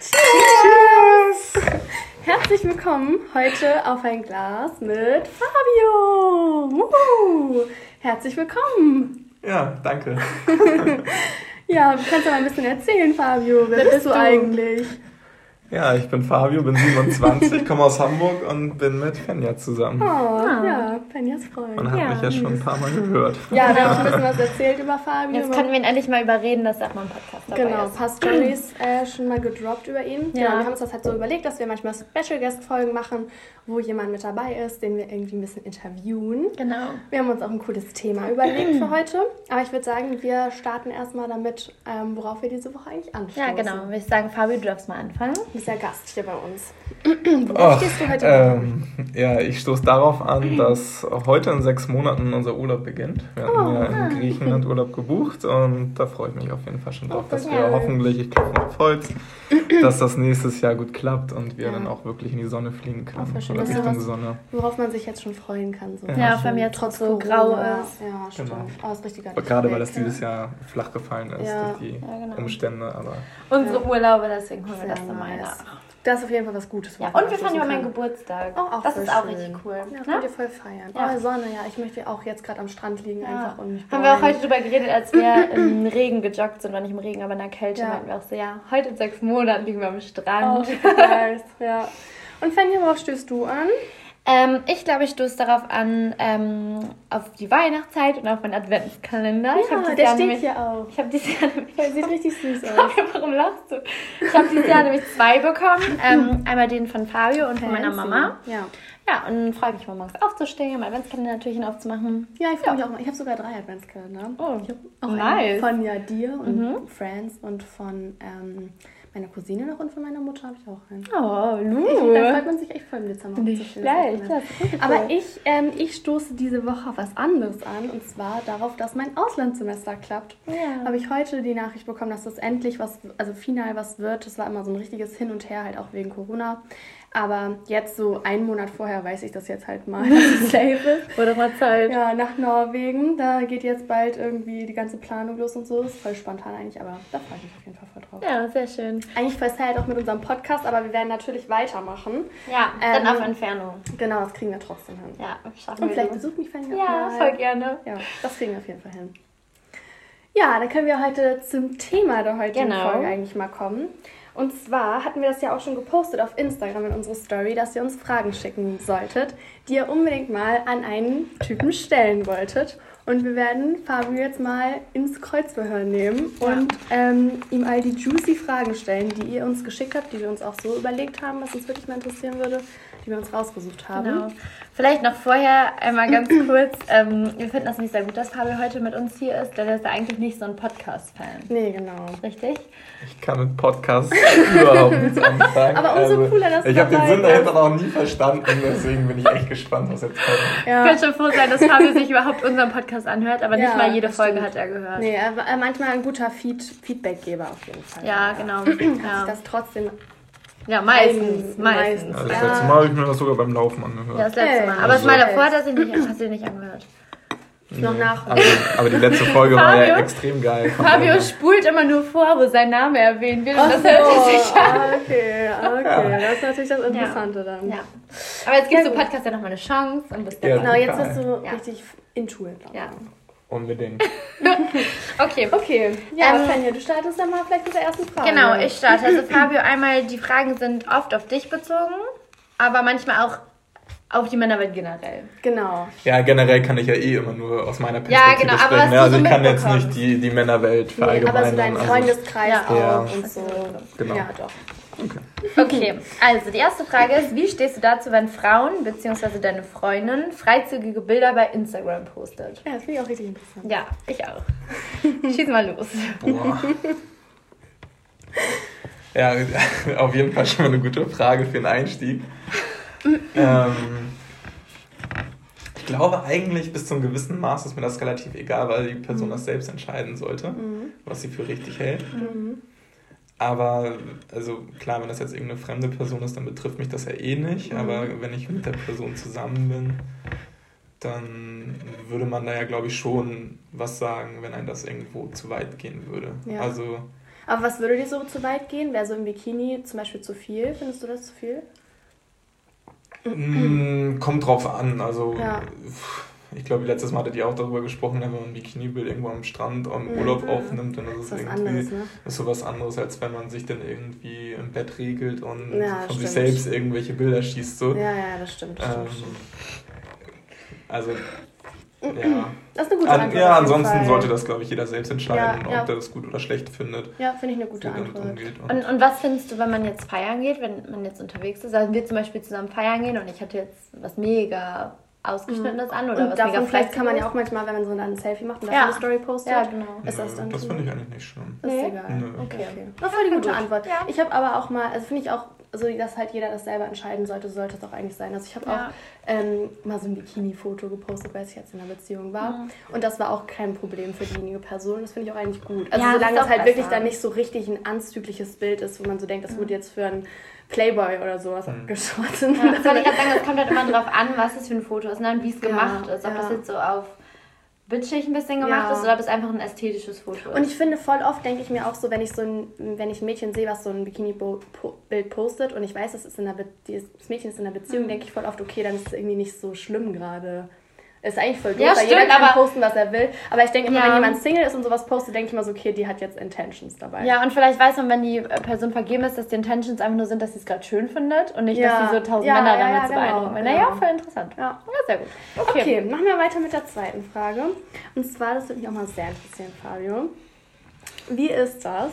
Cheers! Herzlich willkommen heute auf ein Glas mit Fabio. Wuhu. Herzlich willkommen. Ja, danke. ja, du kannst ja mal ein bisschen erzählen, Fabio. Wer, Wer bist, bist du eigentlich? Ja, ich bin Fabio, bin 27, komme aus Hamburg und bin mit Fenja zusammen. Oh, ah. ja, Fenjas Freund. Man hat ja, mich ja schon ein paar Mal gehört. Ja, wir haben ein bisschen was erzählt über Fabio. Jetzt können wir ihn endlich mal überreden, dass er auch mal ein Podcast dabei genau, ist. Genau, ein paar Stories äh, schon mal gedroppt über ihn. Ja. Genau, wir haben uns das halt so überlegt, dass wir manchmal Special Guest Folgen machen, wo jemand mit dabei ist, den wir irgendwie ein bisschen interviewen. Genau. Wir haben uns auch ein cooles Thema überlegt für heute. Aber ich würde sagen, wir starten erstmal damit, ähm, worauf wir diese Woche eigentlich anstoßen. Ja, genau. Ich sagen, Fabio, du darfst mal anfangen. Du bist ja Gast hier bei uns. Worauf stehst du heute ähm, Ja, ich stoße darauf an, dass heute in sechs Monaten unser Urlaub beginnt. Wir hatten oh, ja in ah. Griechenland Urlaub gebucht und da freue ich mich auf jeden Fall schon drauf, oh, dass wir hoffentlich, ich klopfe auf Holz, dass das nächstes Jahr gut klappt und wir ja. dann auch wirklich in die Sonne fliegen können. Oh, oder Richtung was, Sonne. Worauf man sich jetzt schon freuen kann. So. Ja, ja wenn mir trotz so grau ist. Ja, stimmt. Genau. Oh, ist richtig Gerade weil das dieses Jahr flach gefallen ist durch die genau. Umstände. Aber Unsere Urlaube, deswegen holen wir das dann mal nach. Das ist auf jeden Fall was Gutes. Ja, und wir fahren über meinen Geburtstag. Oh, auch das ist auch schön. richtig cool. Ja, ne? könnt ihr voll feiern. Ja. Oh, Sonne, ja. Ich möchte auch jetzt gerade am Strand liegen ja. einfach und mich Haben wir auch heute drüber geredet, als wir im Regen gejoggt sind, war nicht im Regen, aber in der Kälte, ja. meinten wir auch so, ja, heute in sechs Monaten liegen wir am Strand. Oh, nice. ja. Und Fanny, worauf stößt du an? Ähm, ich glaube, ich stoße darauf an, ähm, auf die Weihnachtszeit und auf meinen Adventskalender. Ja, ich der Jahr steht nämlich, hier auch. Ich habe dieses Jahr nämlich... Der sieht richtig süß aus. Warum lachst du? Ich habe dieses Jahr nämlich zwei bekommen. Ähm, einmal den von Fabio und von meiner Mama. Ja. Ja, und freue mich mal morgens aufzustehen, mein Adventskalender natürlich aufzumachen. Ja, ich freue ja. mich auch mal. Ich habe sogar drei Adventskalender. Oh, ich habe auch nice. von ja dir und mhm. Friends und von... Ähm, meiner Cousine noch und von meiner Mutter habe ich auch einen. Oh, Lu. Da freut man sich echt voll im Dezember. Nicht schlecht. Aber ich, ähm, ich stoße diese Woche auf was anderes an und zwar darauf, dass mein Auslandssemester klappt. Ja. Habe ich heute die Nachricht bekommen, dass das endlich was, also final was wird. Das war immer so ein richtiges Hin und Her, halt auch wegen Corona. Aber jetzt so einen Monat vorher weiß ich das jetzt halt mal, dass es safe ist. Wurde mal Zeit. Ja, nach Norwegen. Da geht jetzt bald irgendwie die ganze Planung los und so. Ist voll spontan eigentlich, aber da freue ich mich auf jeden Fall voll drauf. Ja, sehr schön. Eigentlich voll sad auch mit unserem Podcast, aber wir werden natürlich weitermachen. Ja, ähm, dann auf Entfernung. Genau, das kriegen wir trotzdem hin. Ja, schaffen Und vielleicht besucht mich Fanny Ja, mal. voll gerne. Ja, das kriegen wir auf jeden Fall hin. Ja, dann können wir heute zum Thema der heutigen genau. Folge eigentlich mal kommen. Und zwar hatten wir das ja auch schon gepostet auf Instagram in unsere Story, dass ihr uns Fragen schicken solltet, die ihr unbedingt mal an einen Typen stellen wolltet. Und wir werden Fabio jetzt mal ins Kreuzverhör nehmen ja. und ähm, ihm all die juicy Fragen stellen, die ihr uns geschickt habt, die wir uns auch so überlegt haben, was uns wirklich mal interessieren würde die wir uns rausgesucht haben. Genau. Vielleicht noch vorher einmal ganz kurz. Ähm, wir finden das nicht sehr gut, dass Fabio heute mit uns hier ist, denn er ist eigentlich nicht so ein Podcast-Fan. Nee, genau. Richtig? Ich kann mit Podcasts überhaupt nichts anfangen. Aber umso also, cooler, dass Ich habe den Sinn dahinter noch nie verstanden, deswegen bin ich echt gespannt, was jetzt kommt. Ja. Ich kann schon froh sein, dass Fabio sich überhaupt unseren Podcast anhört, aber ja, nicht mal jede Folge stimmt. hat er gehört. Nee, er war manchmal ein guter Feed Feedbackgeber auf jeden Fall. Ja, genau. Hat sich das trotzdem ja, meistens. meistens. Ja, das letzte Mal habe ich mir das sogar beim Laufen angehört. Ja, das letzte Mal. Aber das Mal davor hat er sich nicht, hast du nicht angehört. Nee. Noch nach. Aber, aber, die letzte Folge war ja extrem geil. Fabio spult immer nur vor, wo sein Name erwähnt wird. Und das hört so. sich ah, okay, okay. Das ist natürlich das Interessante ja. dann. Ja. Aber jetzt gibt ja, so Podcast ja nochmal eine Chance. Und bis ja, genau, jetzt bist du richtig in Tour. Ja. Unbedingt. okay. Okay. Ja, ähm, Fenja, du startest dann mal vielleicht mit der ersten Frage. Genau, ich starte. Also Fabio, einmal, die Fragen sind oft auf dich bezogen, aber manchmal auch auf die Männerwelt generell. Genau. Ja, generell kann ich ja eh immer nur aus meiner Perspektive ja, genau, sprechen. Aber also ich kann jetzt nicht die, die Männerwelt verallgemeinern. Nee, aber so dein also Freundeskreis also, auch ja. und so. Genau. Ja, doch. Okay. okay, also die erste Frage ist, wie stehst du dazu, wenn Frauen bzw. deine Freundin freizügige Bilder bei Instagram postet? Ja, das finde ich auch richtig interessant. Ja, ich auch. Schieß mal los. Boah. Ja, auf jeden Fall schon mal eine gute Frage für einen Einstieg. ähm, ich glaube eigentlich bis zu einem gewissen Maß ist mir das relativ egal, weil die Person mhm. das selbst entscheiden sollte, mhm. was sie für richtig hält. Mhm. Aber, also klar, wenn das jetzt irgendeine fremde Person ist, dann betrifft mich das ja eh nicht. Mhm. Aber wenn ich mit der Person zusammen bin, dann würde man da ja, glaube ich, schon was sagen, wenn einem das irgendwo zu weit gehen würde. Ja. Also Aber was würde dir so zu weit gehen? Wäre so im Bikini zum Beispiel zu viel? Findest du das zu viel? Mm, kommt drauf an. Also ja. Ich glaube, letztes Mal hattet ihr auch darüber gesprochen, wenn man ein Bikini-Bild irgendwo am Strand am mhm. Urlaub aufnimmt, dann ist es irgendwie anderes, ne? ist so was anderes, als wenn man sich dann irgendwie im Bett regelt und ja, von stimmt. sich selbst irgendwelche Bilder schießt. So. Ja, ja, das stimmt. Das ähm, stimmt. Also ja. Das ist eine gute Antwort. Ja, ansonsten sollte das, glaube ich, jeder selbst entscheiden, ja, ja. ob er das gut oder schlecht findet. Ja, finde ich eine gute Antwort. Und, und, und, was findest du, wenn man jetzt feiern geht, wenn man jetzt unterwegs ist? Also wir zum Beispiel zusammen feiern gehen und ich hatte jetzt was mega ausgeschnittenes mhm. an oder und was davon vielleicht kann man ja auch manchmal, wenn man so ein Selfie macht und ja. eine Story postet. Ja, genau. Ist das dann das finde ich eigentlich nicht schlimm. Ist egal. Nee. Okay, okay. Das war die gute Antwort. Ja. Ich habe aber auch mal, also finde ich auch also dass halt jeder das selber entscheiden sollte, sollte es auch eigentlich sein. Also ich habe ja. auch ähm, mal so ein Bikini-Foto gepostet, weil ich jetzt in einer Beziehung war. Mhm. Und das war auch kein Problem für diejenige Person. Das finde ich auch eigentlich gut. Also ja, solange es halt besser. wirklich dann nicht so richtig ein anzügliches Bild ist, wo man so denkt, das mhm. wurde jetzt für ein Playboy oder sowas mhm. geschossen. Ja, das wollte ich gerade sagen, es kommt halt immer drauf an, was es für ein Foto ist ne? und wie es gemacht ist. Ob das jetzt so auf bitchig ein bisschen gemacht ja. ist oder ob es einfach ein ästhetisches Foto ist. Und ich finde, voll oft denke ich mir auch so, wenn ich so ein, wenn ich ein Mädchen sehe, was so ein Bikini-Bild postet und ich weiß, das, ist in der das Mädchen ist in einer Beziehung, mhm. denke ich voll oft, okay, dann ist es irgendwie nicht so schlimm gerade. Ist eigentlich voll doof, ja, weil stimmt, jeder kann posten, was er will. Aber ich denke immer, ja. wenn jemand Single ist und sowas postet, denke ich immer so, okay, die hat jetzt Intentions dabei. Ja, und vielleicht weiß man, wenn die Person vergeben ist, dass die Intentions einfach nur sind, dass sie es gerade schön findet und nicht, ja. dass sie so tausend Männer damit zu genau, beeindrucken will. Genau. Naja, voll interessant. Ja. ja, sehr gut. Okay. okay, machen wir weiter mit der zweiten Frage. Und zwar, das würde mich auch mal sehr interessieren, Fabio. Wie ist das?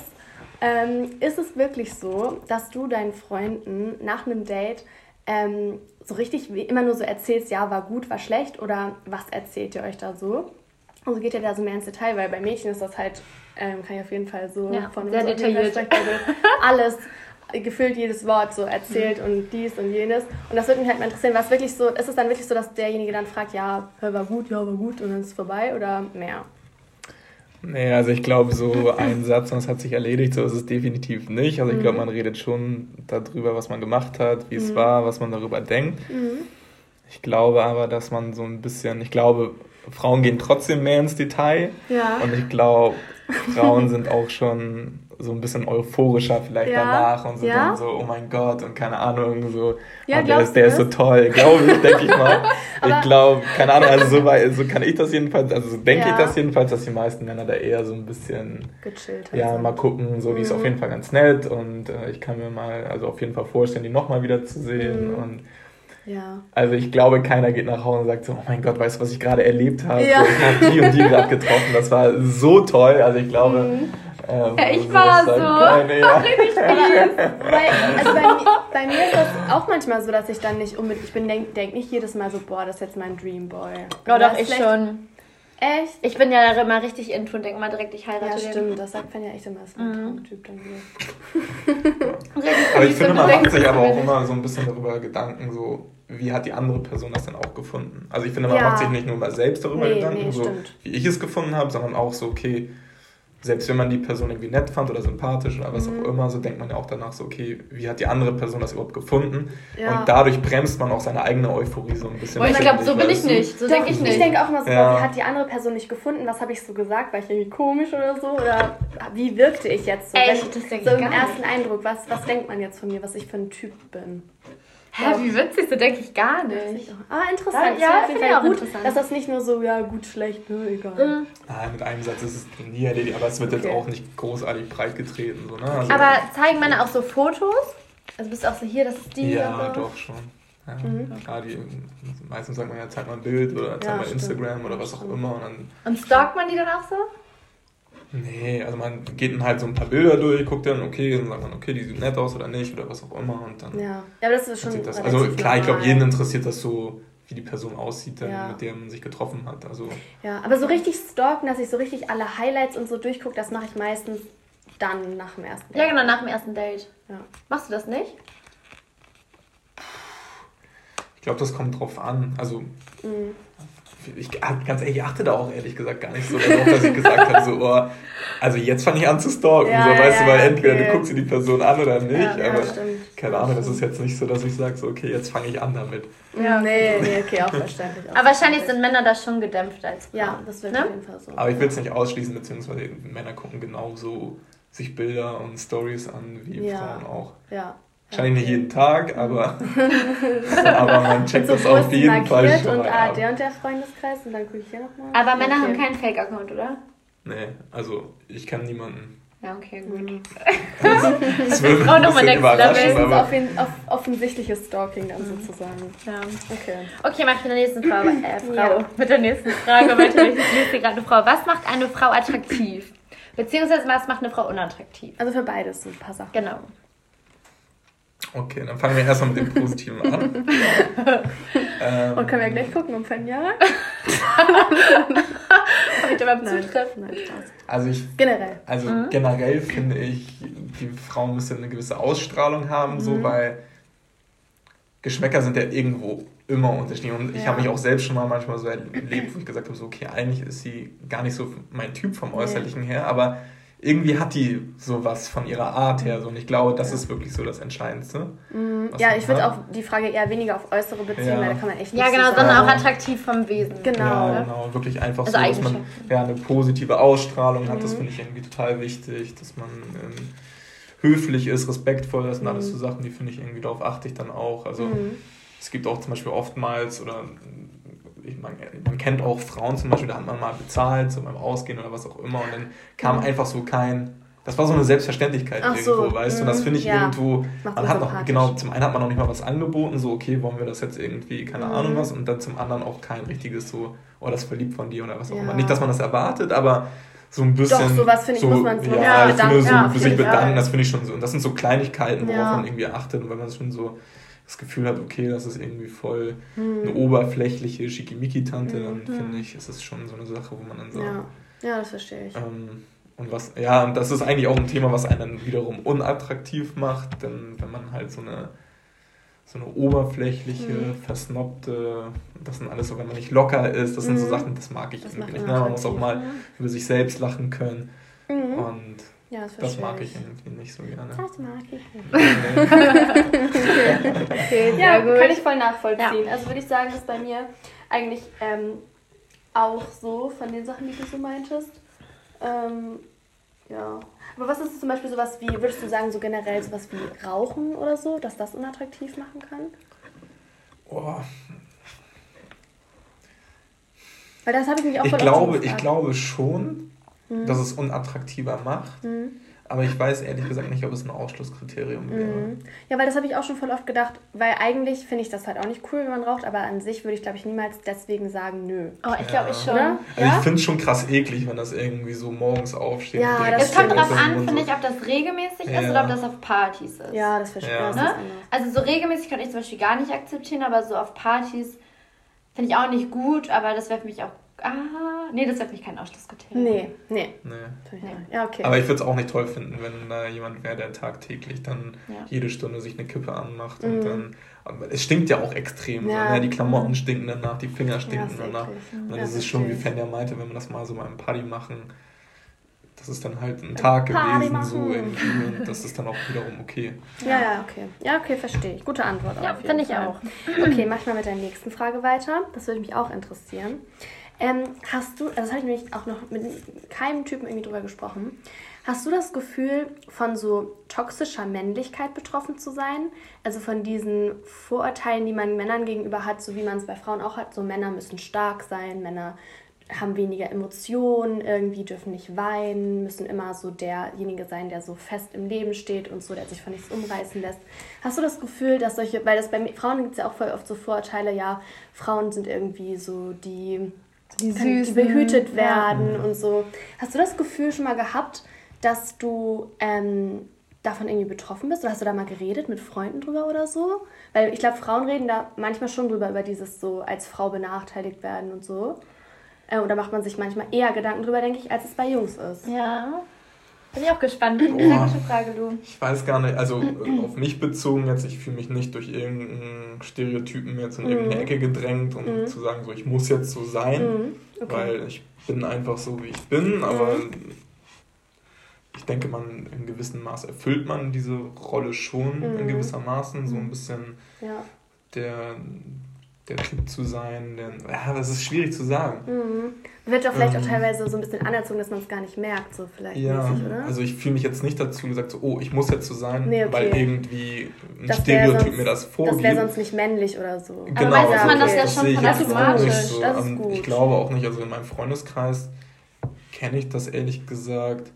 Ähm, ist es wirklich so, dass du deinen Freunden nach einem Date ähm, so richtig wie immer nur so erzählst, ja, war gut, war schlecht oder was erzählt ihr euch da so? Also geht ihr da so mehr ins Detail, weil bei Mädchen ist das halt, ähm, kann ich auf jeden Fall so ja, von sehr detailliert alles gefühlt jedes Wort so erzählt mhm. und dies und jenes. Und das würde mich halt mal interessieren, was wirklich so, ist es dann wirklich so, dass derjenige dann fragt, ja, war gut, ja, war gut und dann ist es vorbei oder mehr? Nee, also ich glaube, so ein Satz und es hat sich erledigt, so ist es definitiv nicht. Also ich glaube, mhm. man redet schon darüber, was man gemacht hat, wie es mhm. war, was man darüber denkt. Mhm. Ich glaube aber, dass man so ein bisschen, ich glaube, Frauen gehen trotzdem mehr ins Detail. Ja. Und ich glaube, Frauen sind auch schon so ein bisschen euphorischer vielleicht ja. danach und sind ja. dann so, oh mein Gott und keine Ahnung, so, ja, oh, der, ist, der ist so toll, glaube ich, denke ich mal. ich glaube, keine Ahnung, also so, weit, so kann ich das jedenfalls, also so denke ich das jedenfalls, dass die meisten Männer da eher so ein bisschen, Gechillt ja, also. mal gucken, so, die mhm. ist auf mhm. jeden Fall ganz nett und äh, ich kann mir mal, also auf jeden Fall vorstellen, die nochmal wieder zu sehen mhm. und ja. Also ich glaube, keiner geht nach Hause und sagt so, oh mein Gott, weißt du, was ich gerade erlebt habe? Ja. So, ich habe die und die gerade getroffen, das war so toll. Also ich glaube, mhm. Ähm, ja, ich war so. Keine, ja. Richtig bei, also bei, bei, mir ist das auch manchmal so, dass ich dann nicht unbedingt, ich bin denk, denk nicht jedes Mal so, boah, das ist jetzt mein Dreamboy. Oh, doch, ich schon. Echt? Ich bin ja immer richtig intro und denke mal direkt, ich heirate Ja, stimmt, den. das sagt man ja echt immer, ist ein mhm. Traumtyp dann wieder. aber ich finde, man macht sich aber auch immer so ein bisschen darüber Gedanken, so, wie hat die andere Person das denn auch gefunden? Also ich finde, man ja. macht sich nicht nur mal selbst darüber nee, Gedanken, nee, so wie ich es gefunden habe, sondern auch so, okay, selbst wenn man die Person irgendwie nett fand oder sympathisch oder was mhm. auch immer, so denkt man ja auch danach so, okay, wie hat die andere Person das überhaupt gefunden? Ja. Und dadurch bremst man auch seine eigene Euphorie so ein bisschen. Und ich glaube, so bin ich nicht. So denke ich nicht. Ich denke auch immer so, ja. wie hat die andere Person nicht gefunden? Was habe ich so gesagt? War ich irgendwie komisch oder so? Oder wie wirkte ich jetzt so? Echt? Das denke so im ersten nicht. Eindruck, was, was denkt man jetzt von mir, was ich für ein Typ bin? Hä, wie witzig, so denke ich gar nicht. Aber ah, interessant. Ja, ja finde ich auch gut, interessant. Dass das nicht nur so, ja, gut, schlecht, ne, egal. Mhm. Nein, mit einem Satz ist es nie erledigt, aber es wird okay. jetzt auch nicht großartig breit getreten. So, ne? also, aber zeigen Männer auch so Fotos? Also bist du auch so hier, das ist die? Ja, doch schon. Ja, mhm. klar, die, meistens sagt man ja, zeig mal ein Bild oder zeig ja, mal Instagram oder was auch immer. Und, dann, und stalkt man die dann auch so? Nee, also man geht dann halt so ein paar Bilder durch, guckt dann, okay, dann sagt man, okay, die sieht nett aus oder nicht oder was auch immer und dann. Ja, ja aber das ist schon. Das. Also klar, ich glaube, jeden interessiert das so, wie die Person aussieht, dann, ja. mit der man sich getroffen hat. Also, ja, aber so richtig stalken, dass ich so richtig alle Highlights und so durchgucke, das mache ich meistens dann nach dem ersten Date. Ja, genau, nach dem ersten Date. Ja. Machst du das nicht? Ich glaube, das kommt drauf an. Also. Mhm ich, ganz ehrlich, ich achte da auch ehrlich gesagt gar nicht so darauf, dass ich gesagt habe, so, oh, also jetzt fange ich an zu stalken, ja, so, ja, weißt du, weil entweder okay. du guckst dir die Person an oder nicht, aber keine Ahnung, das ist jetzt nicht so, dass ich sage, so, okay, jetzt fange ich an damit. Ja, nee, nee, okay, auch verständlich. Auch aber wahrscheinlich sind Männer da schon gedämpft als Frauen. Ja, das wird ne? auf jeden Fall so. Aber ich will es nicht ausschließen, beziehungsweise Männer gucken genauso sich Bilder und Stories an, wie ja. Frauen auch. Ja. Wahrscheinlich nicht jeden Tag, aber, aber man checkt so das auf jeden Fall schon und ah, der und der Freundeskreis und dann gucke ich hier nochmal. Aber Männer okay. haben keinen Fake-Account, oder? Nee, also ich kenne niemanden. Ja, okay, gut. Mhm. Das, wird auch nochmal next level. Auf, off offensichtliches Stalking dann mhm. sozusagen. Ja. Okay. Okay, mach ich mit der nächsten Frage. Äh, Frau. Ja. Mit der nächsten Frage weiter. Ich lese gerade eine Frau. Was macht eine Frau attraktiv? Beziehungsweise was macht eine Frau unattraktiv? Also für beides so ein paar Sachen. Genau. Okay, dann fangen wir erstmal mit dem Positiven an. ähm, Und können wir gleich gucken, um fünf Jahre? Heute beim Zutreffen. Nein, Spaß. Also ich, generell. Also mhm. generell finde ich, die Frauen müssen eine gewisse Ausstrahlung haben, mhm. so weil Geschmäcker sind ja irgendwo immer unterschiedlich. Und ich ja. habe mich auch selbst schon mal manchmal so erlebt, wo ich gesagt habe, so, okay, eigentlich ist sie gar nicht so mein Typ vom Äußerlichen nee. her, aber irgendwie hat die sowas von ihrer Art her. So. Und ich glaube, das ja. ist wirklich so das Entscheidendste. Mhm. Ja, ich würde auch die Frage eher weniger auf äußere beziehen, ja. weil da kann man echt nicht Ja, genau, so sondern auch attraktiv vom Wesen. Genau. Ja, genau. Wirklich einfach also so, dass man ja, eine positive Ausstrahlung mhm. hat. Das mhm. finde ich irgendwie total wichtig, dass man ähm, höflich ist, respektvoll. Das sind mhm. alles so Sachen, die finde ich irgendwie, darauf achte ich dann auch. Also mhm. es gibt auch zum Beispiel oftmals oder man, man, kennt auch Frauen zum Beispiel, da hat man mal bezahlt, so beim Ausgehen oder was auch immer, und dann kam einfach so kein. Das war so eine Selbstverständlichkeit Ach irgendwo, so, weißt du? Und das mhm. finde ich ja. irgendwo. Man hat noch, genau, zum einen hat man noch nicht mal was angeboten, so, okay, wollen wir das jetzt irgendwie, keine mhm. Ahnung was, und dann zum anderen auch kein richtiges so, oh, das ist verliebt von dir oder was auch ja. immer. Nicht, dass man das erwartet, aber so ein bisschen. Doch, sowas finde ich, so, muss man so, ja, ich finde, so ja, für sich bedanken, das finde ich schon so. Und das sind so Kleinigkeiten, worauf man irgendwie achtet und wenn man es schon so das Gefühl hat, okay, das ist irgendwie voll hm. eine oberflächliche Schickimicki-Tante, dann finde ich, ist es schon so eine Sache, wo man dann sagt. Ja, ja das verstehe ich. Ähm, und was, ja, und das ist eigentlich auch ein Thema, was einen wiederum unattraktiv macht, denn wenn man halt so eine so eine oberflächliche, mhm. versnobte, das sind alles so, wenn man nicht locker ist, das sind so hm. Sachen, das mag ich das irgendwie nicht. Ne? Man muss auch mal ja. über sich selbst lachen können. Mhm. Und ja, das, das mag ich irgendwie nicht so gerne. Das mag ich nicht. okay, ja, gut. kann ich voll nachvollziehen. Ja. Also würde ich sagen, ist bei mir eigentlich ähm, auch so von den Sachen, die du so meintest. Ähm, ja. Aber was ist zum Beispiel sowas wie, würdest du sagen, so generell sowas wie Rauchen oder so, dass das unattraktiv machen kann? Boah. Weil das habe ich mich auch ich glaube, Ich glaube schon, mhm. dass es unattraktiver macht. Mhm. Aber ich weiß ehrlich gesagt nicht, ob es ein Ausschlusskriterium wäre. Mhm. Ja, weil das habe ich auch schon voll oft gedacht, weil eigentlich finde ich das halt auch nicht cool, wenn man raucht, aber an sich würde ich, glaube ich, niemals deswegen sagen, nö. Oh, ich glaube, ich schon. Also ja? ich finde es schon krass eklig, wenn das irgendwie so morgens aufsteht. Ja, das es kommt darauf an, finde ich, ob das regelmäßig ja. ist oder ob das auf Partys ist. Ja, das verstehe ich. Ne? Also so regelmäßig kann ich zum Beispiel gar nicht akzeptieren, aber so auf Partys finde ich auch nicht gut, aber das wäre für mich auch Ah, nee, das wäre für mich kein Ausschlusskriterium. Nee, nee. nee. nee. Ja, okay. Aber ich würde es auch nicht toll finden, wenn da jemand wäre, der tagtäglich dann ja. jede Stunde sich eine Kippe anmacht mhm. und dann. Es stinkt ja auch extrem. Ja. So, ne? Die Klamotten stinken danach, die Finger stinken ja, danach. Und dann ist es schon, wie Fenja meinte, wenn man das mal so beim Party machen, das ist dann halt ein Tag Party gewesen, machen. so irgendwie. Und das ist dann auch wiederum okay. Ja, ja, okay. Ja, okay, verstehe ich. Gute Antwort. Ja, finde ich auch. Okay, mach mal mit der nächsten Frage weiter. Das würde mich auch interessieren. Ähm, hast du, also das habe ich nämlich auch noch mit keinem Typen irgendwie drüber gesprochen. Hast du das Gefühl, von so toxischer Männlichkeit betroffen zu sein? Also von diesen Vorurteilen, die man Männern gegenüber hat, so wie man es bei Frauen auch hat, so Männer müssen stark sein, Männer haben weniger Emotionen, irgendwie dürfen nicht weinen, müssen immer so derjenige sein, der so fest im Leben steht und so, der sich von nichts umreißen lässt. Hast du das Gefühl, dass solche, weil das bei Frauen gibt es ja auch voll oft so Vorurteile, ja, Frauen sind irgendwie so die die, Süßen, die behütet werden ja. und so. Hast du das Gefühl schon mal gehabt, dass du ähm, davon irgendwie betroffen bist? Oder hast du da mal geredet mit Freunden drüber oder so? Weil ich glaube, Frauen reden da manchmal schon drüber, über dieses so als Frau benachteiligt werden und so. Äh, oder macht man sich manchmal eher Gedanken drüber, denke ich, als es bei Jungs ist. Ja. Bin ich auch gespannt. Kritische Frage, du. Ich weiß gar nicht, also äh, auf mich bezogen jetzt, ich fühle mich nicht durch irgendeinen Stereotypen jetzt in mhm. irgendeine Ecke gedrängt, um mhm. zu sagen, so ich muss jetzt so sein, mhm. okay. weil ich bin einfach so, wie ich bin, aber mhm. ich denke, man in gewissem Maß erfüllt man diese Rolle schon in mhm. gewisser Maßen, so ein bisschen ja. der der Typ zu sein. Der, ja, das ist schwierig zu sagen. Mhm. Wird doch vielleicht ähm, auch teilweise so ein bisschen anerzogen, dass man es gar nicht merkt, so vielleicht ja, mäßig, oder? Also ich fühle mich jetzt nicht dazu gesagt, so, oh, ich muss jetzt so sein, nee, okay. weil irgendwie ein das Stereotyp sonst, mir das vorgibt. Das wäre sonst nicht männlich oder so. Genau, Aber weiß man das ja schon von automatisch. So. Das ist gut. Ich glaube auch nicht, also in meinem Freundeskreis kenne ich das ehrlich gesagt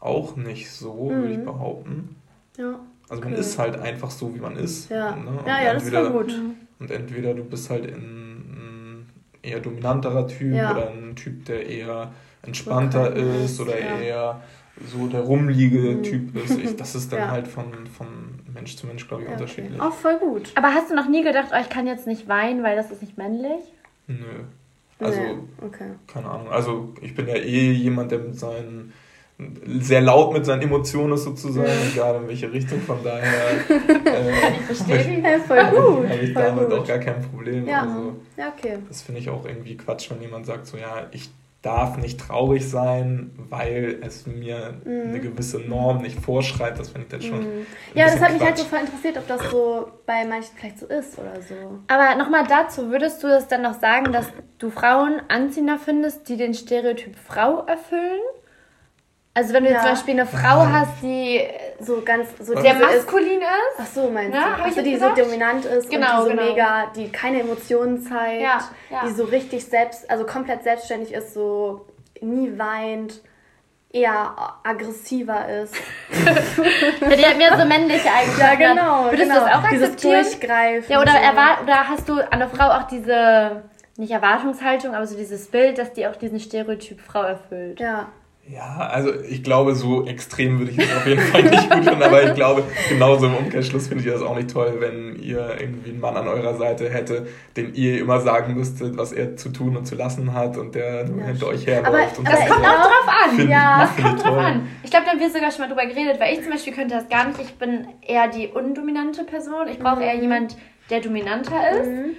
auch nicht so, mhm. würde ich behaupten. Ja. Also man okay. ist halt einfach so, wie man ist. Ja, ne? ja, ja, das war gut. Und entweder du bist halt ein eher dominanterer Typ ja. oder ein Typ, der eher entspannter okay. ist oder ja. eher so der rumliegende mhm. Typ ist. Ich, das ist dann ja. halt von, von Mensch zu Mensch, glaube ich, unterschiedlich. Okay. Auch voll gut. Aber hast du noch nie gedacht, oh, ich kann jetzt nicht weinen, weil das ist nicht männlich? Nö. Also, nee. okay. keine Ahnung. Also, ich bin ja eh jemand, der mit seinen sehr laut mit seinen Emotionen ist sozusagen, egal in welche Richtung, von daher äh. Habe ich voll damit gut. auch gar kein Problem. Ja, also, ja okay. Das finde ich auch irgendwie Quatsch, wenn jemand sagt so, ja, ich darf nicht traurig sein, weil es mir mhm. eine gewisse Norm nicht vorschreibt. Das finde ich dann schon. Mhm. Ja, das hat mich halt so voll interessiert, ob das so bei manchen vielleicht so ist oder so. Aber nochmal dazu, würdest du es dann noch sagen, dass du Frauen anziehender findest, die den Stereotyp Frau erfüllen? Also wenn du ja. zum Beispiel eine Frau hast, die so ganz so sehr maskulin ist. Ach so, meinst du? Ja, also die gesagt? so dominant ist genau, und die so genau. mega, die keine Emotionen zeigt, ja, ja. die so richtig selbst, also komplett selbstständig ist, so nie weint, eher aggressiver ist. ja, die hat mehr so männliche Eigenschaften. Ja, genau. Würdest genau. du das auch Dieses Durchgreifen. Ja, oder, so. oder hast du an der Frau auch diese, nicht Erwartungshaltung, aber so dieses Bild, dass die auch diesen Stereotyp Frau erfüllt? Ja. Ja, also ich glaube, so extrem würde ich es auf jeden Fall nicht gut finden, aber ich glaube, genauso im Umkehrschluss finde ich das auch nicht toll, wenn ihr irgendwie einen Mann an eurer Seite hätte, dem ihr immer sagen müsstet, was er zu tun und zu lassen hat und der nur ja, hinter euch herläuft. Aber, und das kommt auch drauf an. Ja, das kommt drauf an. Ich glaube, da haben wir sogar schon mal drüber geredet, weil ich zum Beispiel könnte das gar nicht. Ich bin eher die undominante Person. Ich brauche mhm. eher jemand, der dominanter ist. Mhm.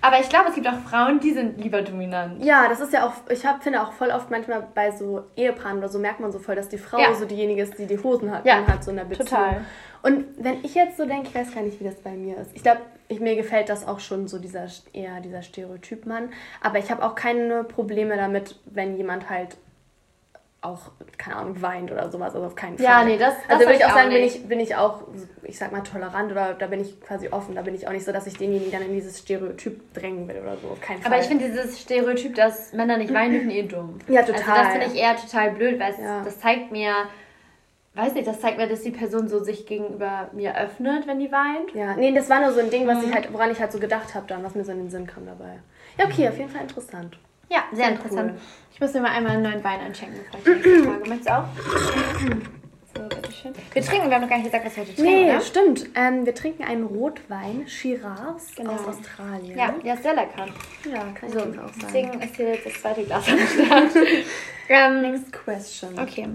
Aber ich glaube, es gibt auch Frauen, die sind lieber dominant. Ja, das ist ja auch, ich hab, finde auch voll oft manchmal bei so Ehepaaren oder so merkt man so voll, dass die Frau ja. so diejenige ist, die die Hosen hat, ja. hat so in der Beziehung. Total. Und wenn ich jetzt so denke, ich weiß gar nicht, wie das bei mir ist. Ich glaube, mir gefällt das auch schon so dieser eher dieser Stereotyp Mann. Aber ich habe auch keine Probleme damit, wenn jemand halt auch, keine Ahnung, weint oder sowas, also auf keinen Fall. Ja, nee, das, das Also würde ich auch sagen, bin ich, bin ich auch, ich sag mal, tolerant oder da bin ich quasi offen. Da bin ich auch nicht so, dass ich denjenigen dann in dieses Stereotyp drängen will oder so, auf keinen Fall. Aber ich finde dieses Stereotyp, dass Männer nicht weinen dürfen, eh dumm. Ja, total. Also das finde ich eher total blöd, weil ja. das zeigt mir, weiß nicht, das zeigt mir, dass die Person so sich gegenüber mir öffnet, wenn die weint. Ja, nee, das war nur so ein Ding, was mhm. ich halt, woran ich halt so gedacht habe dann, was mir so in den Sinn kam dabei. Ja, okay, auf jeden Fall interessant. Ja, sehr, sehr interessant. Cool. Ich muss mir mal einmal einen neuen Wein einschenken, bevor ich die Frage. Möchtest du auch? So, bitteschön. Wir trinken, wir haben noch gar nicht gesagt, was wir heute trinken. Nee, oder? stimmt. Ähm, wir trinken einen Rotwein, Shiraz genau. aus Australien. Ja, der ist sehr lecker. Ja, kann so, ich auch sagen. Deswegen ist hier jetzt das zweite Glas am Start. ähm, Next question. Okay.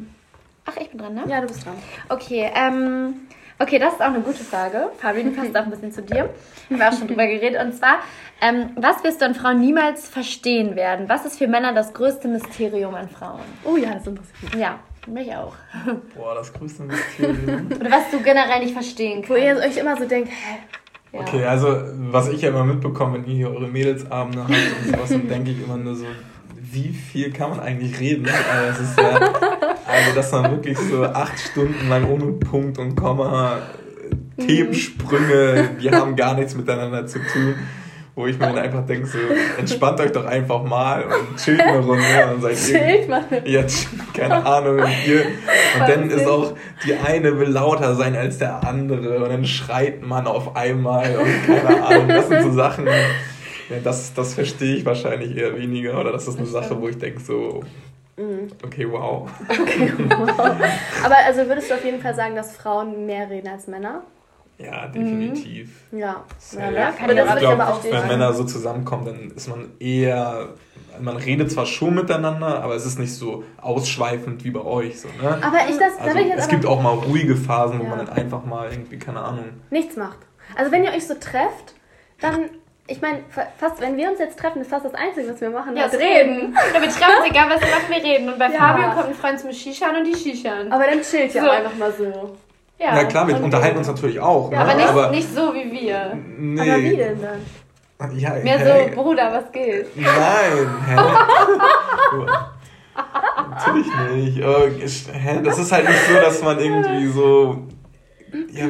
Ach, ich bin dran, ne? Ja, du bist dran. Okay, ähm, okay, das ist auch eine gute Frage. Fabian, passt auch ein bisschen zu dir. Wir haben auch schon drüber geredet. Und zwar, ähm, was wirst du an Frauen niemals verstehen werden? Was ist für Männer das größte Mysterium an Frauen? Oh ja, das interessiert mich. Ja, mich auch. Boah, das größte Mysterium. Oder was du generell nicht verstehen kannst. Wo ihr euch immer so denkt, hä? Ja. Okay, also was ich ja immer mitbekomme, wenn ihr hier eure Mädelsabende habt und sowas, dann denke ich immer nur so, wie viel kann man eigentlich reden? Also, das ist ja, also dass man wirklich so acht Stunden lang ohne Punkt und Komma Themensprünge, die haben gar nichts miteinander zu tun wo ich mir dann einfach denke, so, entspannt euch doch einfach mal und chillt eine Runde und seid Chillt mal. Jetzt, keine Ahnung. Und, hier, und dann ist auch, die eine will lauter sein als der andere und dann schreit man auf einmal und keine Ahnung. Das sind so Sachen, ja, das, das verstehe ich wahrscheinlich eher weniger oder das ist eine Sache, wo ich denke so, mhm. Okay, wow. Okay, wow. Aber also würdest du auf jeden Fall sagen, dass Frauen mehr reden als Männer? Ja, definitiv. Mhm. Ja, ja, ja kann ich, ich glaube, wenn Männer so zusammenkommen, dann ist man eher, man redet zwar schon miteinander, aber es ist nicht so ausschweifend wie bei euch. So, ne? Aber ich das, also, ich Es gibt auch mal ruhige Phasen, wo man dann einfach mal irgendwie, keine Ahnung. Nichts macht. Also wenn ihr euch so trefft, dann ich meine, fast, wenn wir uns jetzt treffen, ist fast das Einzige, was wir machen, ja, ist reden. Ja, wir treffen uns egal, was wir machen, wir reden. Und bei ja. Fabio kommt ein Freund zum Shishan und die Shishan. Aber dann chillt ja so. einfach mal so. Ja, Na klar, wir unterhalten uns natürlich auch. Ja, ne? aber, nicht, aber, nicht so wie wir. Nee. Aber wie denn dann? Ja, Mehr hey. so, Bruder, was geht? Nein, hä? Natürlich nicht. Oh, hä? Das ist halt nicht so, dass man irgendwie so. Ja,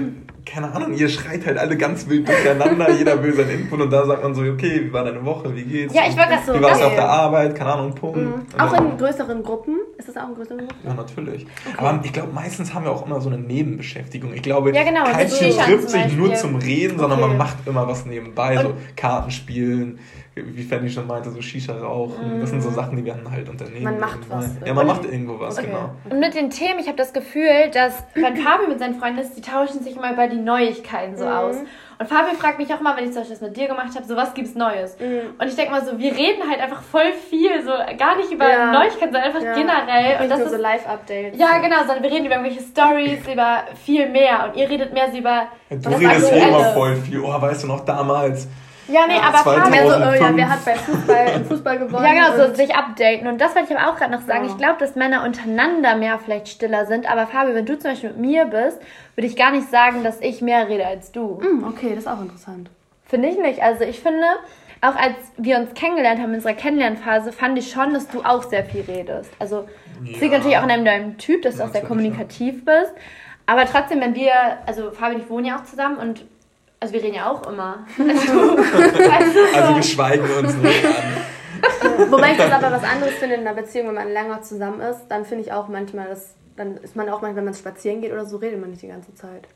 keine Ahnung, ihr schreit halt alle ganz wild durcheinander, jeder will seinen Input und da sagt man so, okay, wie war deine Woche, wie geht's? Ja, ich war gerade so. Wie warst du auf der Arbeit, keine Ahnung, Punkt. Mhm. Auch in größeren Gruppen? Ist das auch in größeren Gruppen? Ja, natürlich. Okay. Aber ich glaube, meistens haben wir auch immer so eine Nebenbeschäftigung. Ich glaube, ja, genau, kein Team trifft sich nur zum Reden, sondern okay. man macht immer was nebenbei, und so Kartenspielen wie Fanny schon meinte, so Shisha rauchen. Das sind so mhm. Sachen, die wir dann halt unternehmen. Man macht was. Ja, man macht irgendwo was, okay. genau. Und mit den Themen, ich habe das Gefühl, dass wenn Fabi mit seinen Freunden ist, die tauschen sich immer über die Neuigkeiten so mhm. aus. Und Fabi fragt mich auch immer, wenn ich zum Beispiel das mit dir gemacht habe, so was gibt's Neues? Mhm. Und ich denke mal so, wir reden halt einfach voll viel, so gar nicht über ja. Neuigkeiten, sondern einfach ja. generell. Und das ist so Live-Updates. Ja, genau, sondern wir reden über irgendwelche Stories, über viel mehr. Und ihr redet mehr so über. Du redest immer voll viel. Oh, weißt du noch damals? Ja, nee, aber Fragen mehr so, oh ja, wer hat beim Fußball, im Fußball gewonnen? Ja, genau, so sich updaten. Und das wollte ich aber auch gerade noch sagen. Ja. Ich glaube, dass Männer untereinander mehr vielleicht stiller sind. Aber Fabio, wenn du zum Beispiel mit mir bist, würde ich gar nicht sagen, dass ich mehr rede als du. Mm, okay, das ist auch interessant. Finde ich nicht. Also ich finde, auch als wir uns kennengelernt haben in unserer Kennenlernphase, fand ich schon, dass du auch sehr viel redest. Also das liegt natürlich auch in deinem Typ, dass du auch sehr kommunikativ bist. Aber trotzdem, wenn wir, also Fabi und ich wohnen ja auch zusammen und also wir reden ja auch immer. Also, also wir schweigen uns nicht an. Wobei ich das aber was anderes finde in einer Beziehung, wenn man länger zusammen ist, dann finde ich auch manchmal, dass, dann ist man auch manchmal, wenn man spazieren geht oder so, redet man nicht die ganze Zeit.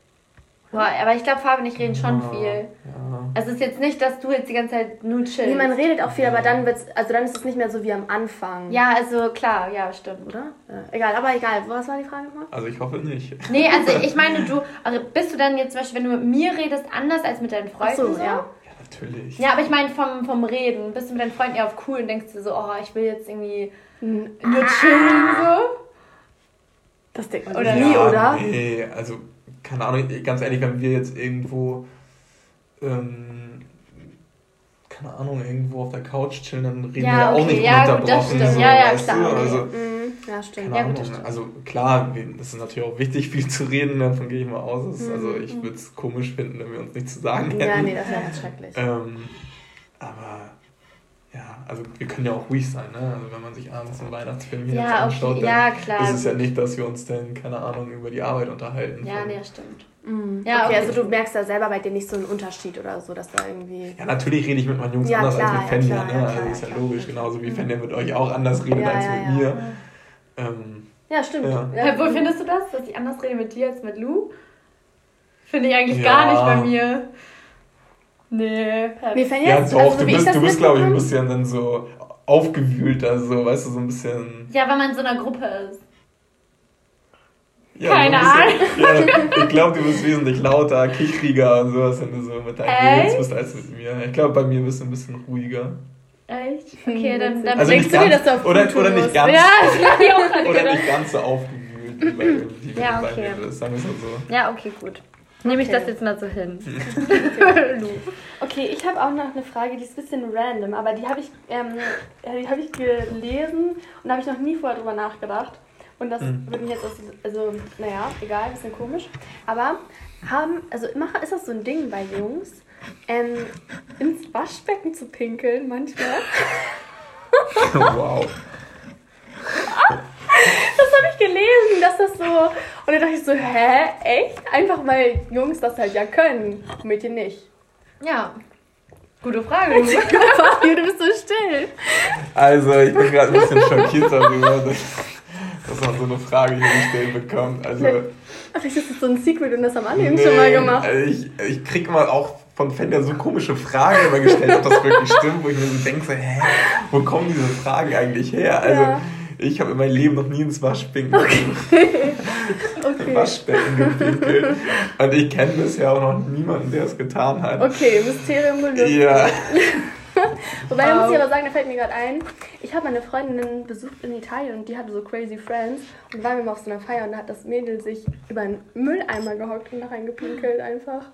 Boah, aber ich glaube, Fabi und ich reden schon ja, viel. Ja. Also es ist jetzt nicht, dass du jetzt die ganze Zeit nur chillst. Nee, man redet auch viel, aber dann wird's, also dann ist es nicht mehr so wie am Anfang. Ja, also klar, ja, stimmt. Oder? Ja, egal, aber egal. Was war die Frage nochmal? Also ich hoffe nicht. Nee, also ich meine, du, also bist du dann jetzt zum Beispiel, wenn du mit mir redest, anders als mit deinen Freunden? Ach so, so? ja. Natürlich. Ja, aber ich meine vom, vom Reden. Bist du mit deinen Freunden eher auf cool und denkst dir so, oh, ich will jetzt irgendwie nur chillen so? Das denkt man oder nie, oder? Nee, also keine Ahnung, ganz ehrlich, wenn wir jetzt irgendwo, ähm, keine Ahnung, irgendwo auf der Couch chillen, dann reden ja, wir okay. auch nicht ja, unterbrochen. Gut, so, ja, ja, klar. Du? Also, mhm. ja, stimmt. Ja, gut, also klar, es ist natürlich auch wichtig, viel zu reden, davon gehe ich mal aus. Ist, also ich mhm. würde es komisch finden, wenn wir uns nichts zu sagen hätten. Ja, nee, das wäre ganz schrecklich. Ähm, aber ja, also wir können ja auch ruhig sein, ne? Also wenn man sich abends einen Weihnachtsfilm hier ja, anschaut, okay. ja, klar, ist es ja nicht, dass wir uns dann, keine Ahnung, über die Arbeit unterhalten. Ja, nee, stimmt. Mhm. Ja, okay, okay, also du merkst da selber bei dir nicht so einen Unterschied oder so, dass da irgendwie. Ja, natürlich rede ich mit meinen Jungs ja, anders klar, als mit Fenja, ja, ne? Ja, also ist ja logisch, genauso wie Fenja mit euch auch anders redet als mit mir. Ähm, ja, stimmt. Ja. Wo findest du das, dass ich anders rede mit dir als mit Lou? Finde ich eigentlich gar nicht bei mir. Nee. Fällt jetzt, ja, doch, also, du bist, du bist glaube ich, ein bisschen dann so aufgewühlter, so, weißt du, so ein bisschen. Ja, wenn man in so einer Gruppe ist. Ja, Keine Ahnung. Ja, ich glaube, du bist wesentlich lauter, kichriger und sowas, wenn du so mit deinen Jungs bist als mit mir. Ich glaube, bei mir bist du ein bisschen ruhiger. Echt? Okay, dann, dann also denkst du mir, dass du auf oder, oder nicht ganz, ja, oder, oder nicht ganz so aufgewühlt, wie bei, wie ja, okay. bei mir bist, sagen wir es mal so. Ja, okay, gut. Nehme ich das jetzt mal so hin. okay, ich habe auch noch eine Frage, die ist ein bisschen random, aber die habe ich, ähm, hab ich gelesen und da habe ich noch nie vorher drüber nachgedacht. Und das mhm. wird mich jetzt, also, also, naja, egal, ein bisschen komisch. Aber haben, also ist das so ein Ding bei Jungs, ähm, ins Waschbecken zu pinkeln manchmal? wow. Das habe ich gelesen, dass das so. Und dann dachte ich so, hä, echt? Einfach weil Jungs das halt ja können, Mädchen nicht. Ja. Gute Frage. Du, du bist so still. Also, ich bin gerade ein bisschen schockiert darüber, dass, dass man so eine Frage hier gestellt bekommt. Also, Vielleicht ist das so ein Secret und das haben alle nee, schon mal gemacht. Also ich, ich krieg mal auch von Fender so komische Fragen immer gestellt, ob das wirklich stimmt, wo ich mir so denke, so, hä, wo kommen diese Fragen eigentlich her? Also, ja. Ich habe in meinem Leben noch nie ins Waschbecken, okay. okay. Waschbecken gepinkelt. Und ich kenne bisher auch noch niemanden, der es getan hat. Okay, Mysterium gelöst. Ja. Wobei, da muss ich aber sagen, da fällt mir gerade ein, ich habe meine Freundin besucht in Italien und die hatte so crazy friends und waren wir mal auf so einer Feier und da hat das Mädel sich über einen Mülleimer gehockt und da reingepinkelt einfach.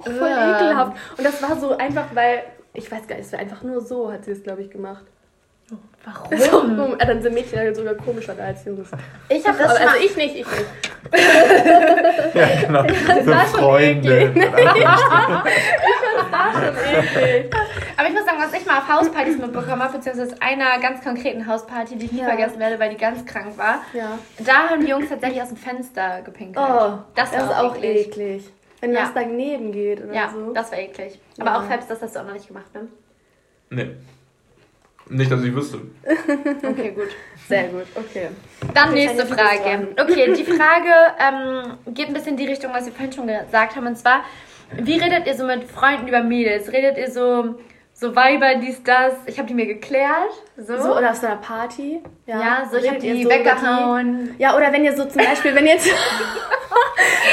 voll ekelhaft. Und das war so einfach, weil, ich weiß gar nicht, es war einfach nur so, hat sie es, glaube ich, gemacht. Warum? So, dann sind Mädchen sogar komischer da als Jungs. Ich habe das Also ich nicht, ich nicht. ja, genau. Das so Freunde. ich fand da Aber ich muss sagen, was ich mal auf Hauspartys mitbekommen habe, beziehungsweise einer ganz konkreten Hausparty, die ich nie ja. vergessen werde, weil die ganz krank war, ja. da haben die Jungs tatsächlich aus dem Fenster gepinkelt. Oh, das, das ist auch eklig. eklig. Wenn ja. das daneben geht oder ja, so. Ja, das war eklig. Aber auch Fabs, das hast du auch noch nicht gemacht, ne? Nee. Nicht, dass ich wüsste. okay, gut. Sehr gut, okay. Dann nächste Frage. Okay, die Frage ähm, geht ein bisschen in die Richtung, was wir vorhin schon gesagt haben. Und zwar, wie redet ihr so mit Freunden über Mädels? Redet ihr so, so Weiber, dies, das? Ich habe die mir geklärt. So, so oder auf so einer Party. Ja, ja so ich habe die so weggehauen. Die? Ja, oder wenn ihr so zum Beispiel, wenn ihr jetzt...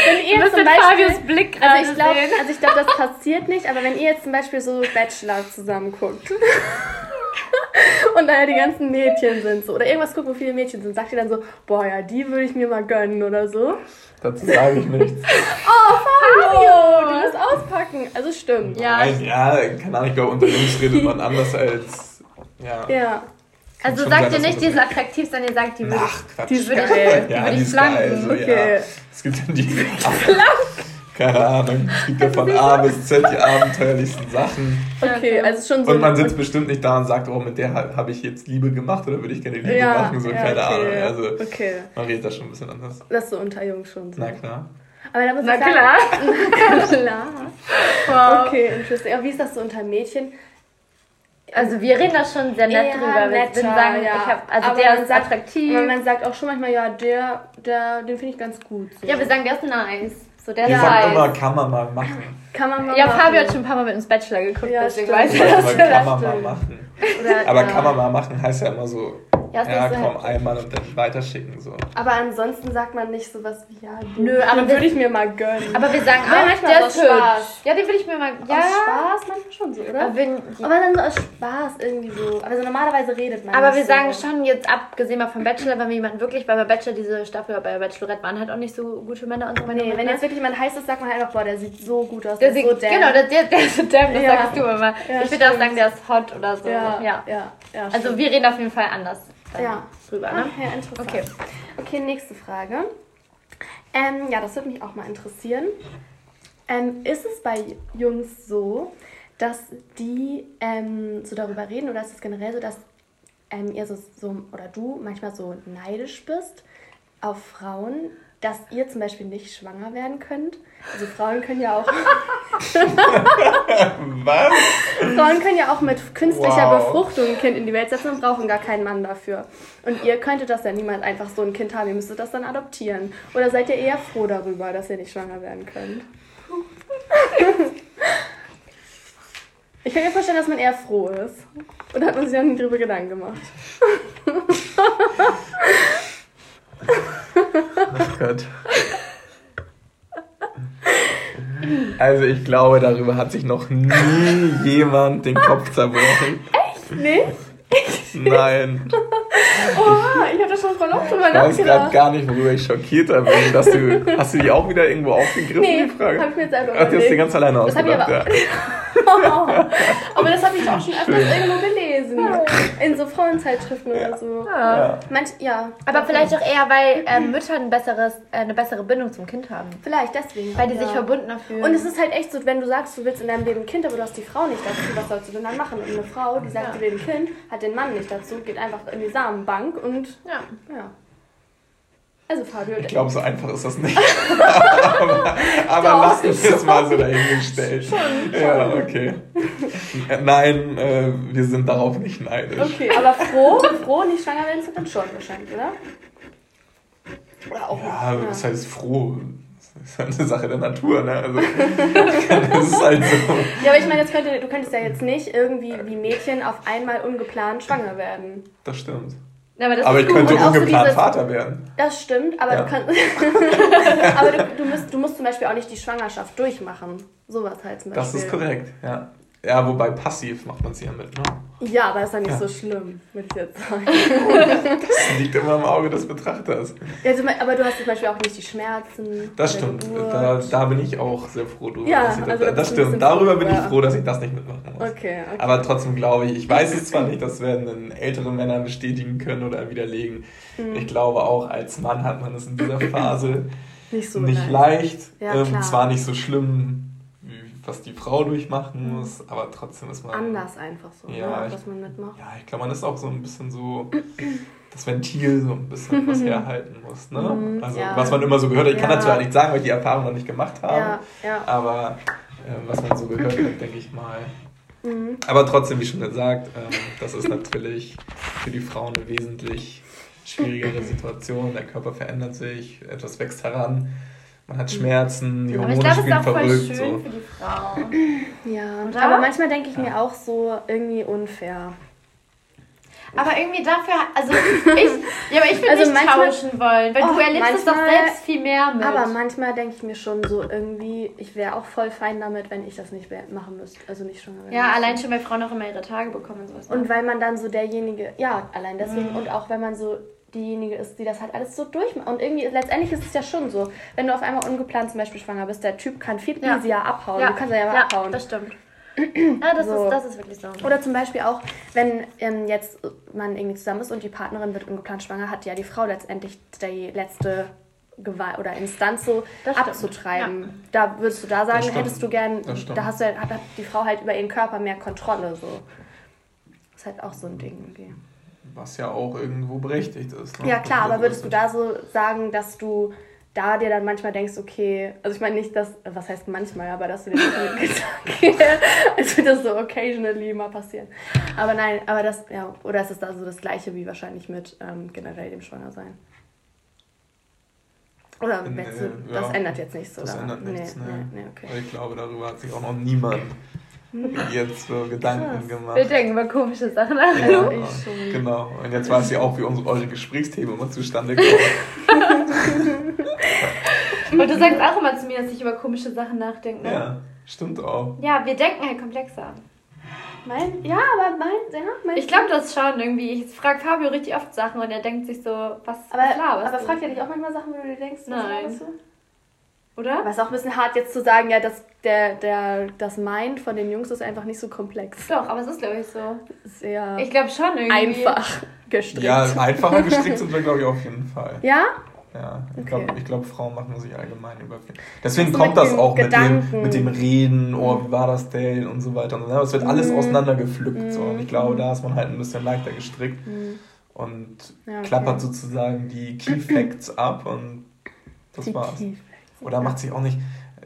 wenn ihr zum Beispiel... Fabius Blick also ich glaube, also ich glaube, das passiert nicht, aber wenn ihr jetzt zum Beispiel so Bachelor zusammen guckt... und da ja die ganzen Mädchen sind so. Oder irgendwas gucken, wo viele Mädchen sind. Sagt ihr dann so, boah, ja, die würde ich mir mal gönnen oder so. Dazu sage ich nichts. oh, Fabio, du musst auspacken. Also stimmt. Ja, Nein, ja keine Ahnung, ich glaube, unter Jungs redet man anders als, ja. Ja. Also sagt ihr nicht, die ist attraktiv, sondern ihr sagt, die würde ich, die würde ich, ja, die, die flanken. So, okay. Ja. Es gibt dann die Flanken keine Ahnung. Es gibt ja von A bis Z die abenteuerlichsten Sachen. Okay, also schon so. Und man sitzt bestimmt nicht da und sagt, oh, mit der habe ich jetzt Liebe gemacht oder würde ich gerne Liebe ja, machen, so ja, keine okay, Ahnung. Also okay. man redet da schon ein bisschen anders. Das ist so unter Jungs schon so. Na klar. Aber da muss Na ich klar. Na klar. Wow. Okay, interesting. Aber wie ist das so unter Mädchen? Also wir reden da schon sehr nett ja, drüber. Wir netter, sagen, ja. ich hab, also aber der ist sagt, attraktiv. Aber man sagt auch schon manchmal, ja, der, der, den finde ich ganz gut. So. Ja, wir sagen, der ist nice. So der Wir sagen immer, kann man mal machen. Kann man mal ja, machen. Fabio hat schon ein paar Mal mit uns Bachelor geguckt, ja, deswegen weiß ich das. Kann man mal machen. Oder, aber ja. kann man mal machen heißt ja immer so, ja, ja komm, halt einmal und dann weiterschicken. So. Aber ansonsten sagt man nicht sowas wie, ja, Nö, aber würde ich mir mal gönnen. Aber wir sagen auch, manchmal der ist Spaß. Ja, den würde ich mir mal, ja. Aus Spaß manchmal schon so, oder? Aber, wenn, aber dann so aus Spaß irgendwie so. Aber so normalerweise redet man Aber wir so. sagen schon jetzt, abgesehen mal vom Bachelor, wenn wir jemanden wirklich, weil bei Bachelor diese Staffel, bei Bachelorette waren halt auch nicht so gute Männer und so. Nee, wenn jetzt wirklich jemand heißt, sagt man halt auch, boah, der sieht so gut aus, der, der sieht so Genau, der, der, der ist so damn, das ja. sagst du immer. Ja, ich würde auch sagen, der ist hot oder so. Ja, ja. ja, ja also wir reden auf jeden Fall anders ja. drüber. Ne? Ach, ja, interessant. Okay. okay, nächste Frage. Ähm, ja, das würde mich auch mal interessieren. Ähm, ist es bei Jungs so, dass die ähm, so darüber reden oder ist es generell so, dass ähm, ihr so, so oder du manchmal so neidisch bist auf Frauen, dass ihr zum Beispiel nicht schwanger werden könnt. Also Frauen können ja auch. Was? Frauen können ja auch mit künstlicher wow. Befruchtung ein Kind in die Welt setzen und brauchen gar keinen Mann dafür. Und ihr könntet das ja niemals einfach so ein Kind haben. Ihr müsstet das dann adoptieren. Oder seid ihr eher froh darüber, dass ihr nicht schwanger werden könnt? Ich kann mir vorstellen, dass man eher froh ist. Oder hat man sich auch nie drüber Gedanken gemacht? Ach Gott. Also ich glaube, darüber hat sich noch nie jemand den Kopf zerbrochen. Echt? Nicht? Nein. Oha, ich habe das schon voll oft drüber nachgedacht. Ich weiß gerade gar nicht, worüber ich schockiert bin. Dass du, hast du die auch wieder irgendwo aufgegriffen, nee, die Frage? hab ich mir jetzt einfach Ach, die hast du ganz alleine ausgedacht, ja. aber das habe ich auch schon öfters irgendwo gelesen. In so Frauenzeitschriften ja. oder so. Ja. Manch, ja. Aber vielleicht auch eher, weil äh, Mütter ein besseres, äh, eine bessere Bindung zum Kind haben. Vielleicht deswegen. Weil die sich verbundener fühlen. Und es ist halt echt so, wenn du sagst, du willst in deinem Leben ein Kind, aber du hast die Frau nicht dazu, was sollst du denn dann machen? Und eine Frau, die sagt, ja. du willst ein Kind, hat den Mann nicht dazu, geht einfach in die Samenbank und ja. Also Fabio. Ich glaube, so einfach ist das nicht. aber aber lass mich jetzt mal so dahingestellt. Schon, schon. Ja, okay. Nein, äh, wir sind darauf nicht neidisch. Okay, aber froh, froh nicht schwanger werden zu können schon wahrscheinlich, oder? Oder auch Ja, ja. das heißt froh. Das ist halt eine Sache der Natur, ne? Also, das ist halt so. Ja, aber ich meine, jetzt könnte, du könntest ja jetzt nicht irgendwie wie Mädchen auf einmal ungeplant schwanger werden. Das stimmt. Aber, aber ich könnte ungeplant so Vater werden. Das stimmt, aber, ja. du, kannst, aber du, du, musst, du musst zum Beispiel auch nicht die Schwangerschaft durchmachen. Sowas halt zum Beispiel. Das ist korrekt, ja. Ja, wobei passiv macht man es ja mit, ne? Ja, aber ist ja nicht ja. so schlimm, würde ich jetzt sagen. das liegt immer im Auge des Betrachters. Ja, also, aber du hast zum Beispiel auch nicht die Schmerzen. Das stimmt. Da, da bin ich auch sehr froh drüber. Ja, also das, das, das stimmt. Darüber bin ich froh, dass ich das nicht mitmachen muss. Okay, okay. Aber trotzdem glaube ich, ich weiß es zwar nicht, das werden ältere Männer bestätigen können oder widerlegen. Mhm. Ich glaube auch, als Mann hat man es in dieser Phase nicht, so nicht leicht. Ja, ähm, zwar nicht so schlimm was die Frau durchmachen mhm. muss, aber trotzdem ist man. Anders einfach so, ja, ne, ich, was man mitmacht. Ja, ich glaube, man ist auch so ein bisschen so das Ventil so ein bisschen was herhalten muss. Ne? Mhm, also, ja. was man immer so gehört hat, ich ja. kann dazu ja nicht sagen, weil ich die Erfahrung noch nicht gemacht habe, ja. aber äh, was man so gehört hat, denke ich mal. Mhm. Aber trotzdem, wie schon gesagt, äh, das ist natürlich für die Frauen eine wesentlich schwierigere Situation. Der Körper verändert sich, etwas wächst heran man hat Schmerzen, die Hormone aber ich glaube, es ist auch voll schön so. für die Frau. Ja, Oder? aber manchmal denke ich ja. mir auch so irgendwie unfair. Aber irgendwie dafür, also ich, ja, aber ich will also nicht manchmal, tauschen wollen, weil oh, du erlebst manchmal, es doch selbst viel mehr mit. Aber manchmal denke ich mir schon so irgendwie, ich wäre auch voll fein damit, wenn ich das nicht machen müsste, also nicht schon. Ja, allein schon, weil Frauen auch immer ihre Tage bekommen und sowas. Und ne? weil man dann so derjenige, ja, allein deswegen mhm. und auch wenn man so diejenige ist, die das halt alles so durchmacht. Und irgendwie, letztendlich ist es ja schon so, wenn du auf einmal ungeplant zum Beispiel schwanger bist, der Typ kann viel easier ja. abhauen. Ja. Du kannst ja, ja abhauen. das stimmt. ja, das, so. ist, das ist wirklich so. Oder zum Beispiel auch, wenn ähm, jetzt man irgendwie zusammen ist und die Partnerin wird ungeplant schwanger, hat ja die Frau letztendlich die letzte Gewalt oder Instanz so abzutreiben. Ja. Da würdest du da sagen, hättest du gern, da hast du, hat die Frau halt über ihren Körper mehr Kontrolle. So. Das ist halt auch so ein Ding irgendwie. Was ja auch irgendwo berechtigt ist. Ne? Ja, klar, aber würdest du da so sagen, dass du da dir dann manchmal denkst, okay, also ich meine nicht, dass, was heißt manchmal, aber dass du dir das okay, als würde das so occasionally mal passieren. Aber nein, aber das, ja, oder ist es da so das Gleiche wie wahrscheinlich mit ähm, generell dem Schwangersein? Oder nee, du, das ja, ändert jetzt nichts, oder? Das ändert nichts, nee, nee. nee okay. Ich glaube, darüber hat sich auch noch niemand jetzt so Gedanken Krass. gemacht. Wir denken über komische Sachen nach. Ja, ja, genau. Und jetzt weiß ich auch, wie unsere, eure Gesprächsthemen immer zustande kommen. Und du sagst auch immer zu mir, dass ich über komische Sachen nachdenke. Ne? Ja, stimmt auch. Ja, wir denken halt komplexer. Mein, ja, aber mein, ja, mein Ich glaube das schon irgendwie. Ich frage Fabio richtig oft Sachen und er denkt sich so, was aber, klar, was Aber fragt er dich auch manchmal Sachen, wo du dir denkst, Nein. Was oder? Aber es ist auch ein bisschen hart jetzt zu sagen, ja, dass der, der, das Mind von den Jungs ist einfach nicht so komplex. Doch, aber es ist, glaube ich, so. Sehr. Ich glaube schon irgendwie. Einfach gestrickt. Ja, einfacher gestrickt sind wir, glaube ich, auf jeden Fall. Ja? Ja, ich okay. glaube, glaub, Frauen machen sich allgemein über viel. Deswegen kommt das auch mit dem, mit dem Reden, oh, wie war das denn und so weiter. Und es wird alles mhm. auseinandergepflückt. Mhm. So. Und ich glaube, da ist man halt ein bisschen leichter gestrickt mhm. und ja, okay. klappert sozusagen die Key Facts ab und das die war's. Key oder macht sich auch nicht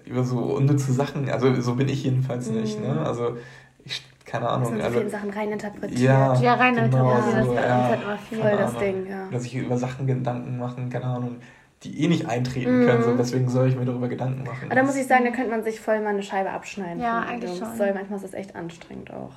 über so unnütze Sachen, also so bin ich jedenfalls nicht. Ne? Mhm. Also ich, keine Ahnung. Dass man so also, Sachen reininterpretiert. Ja, ja reininterpretiert, genau, das ja, halt immer viel. Voll das Ding, ja. Dass ich über Sachen Gedanken machen, keine Ahnung, die eh nicht eintreten mhm. können, so, deswegen soll ich mir darüber Gedanken machen. Aber da muss ich sagen, da könnte man sich voll mal eine Scheibe abschneiden. Ja, eigentlich schon. Soll, manchmal ist das echt anstrengend auch.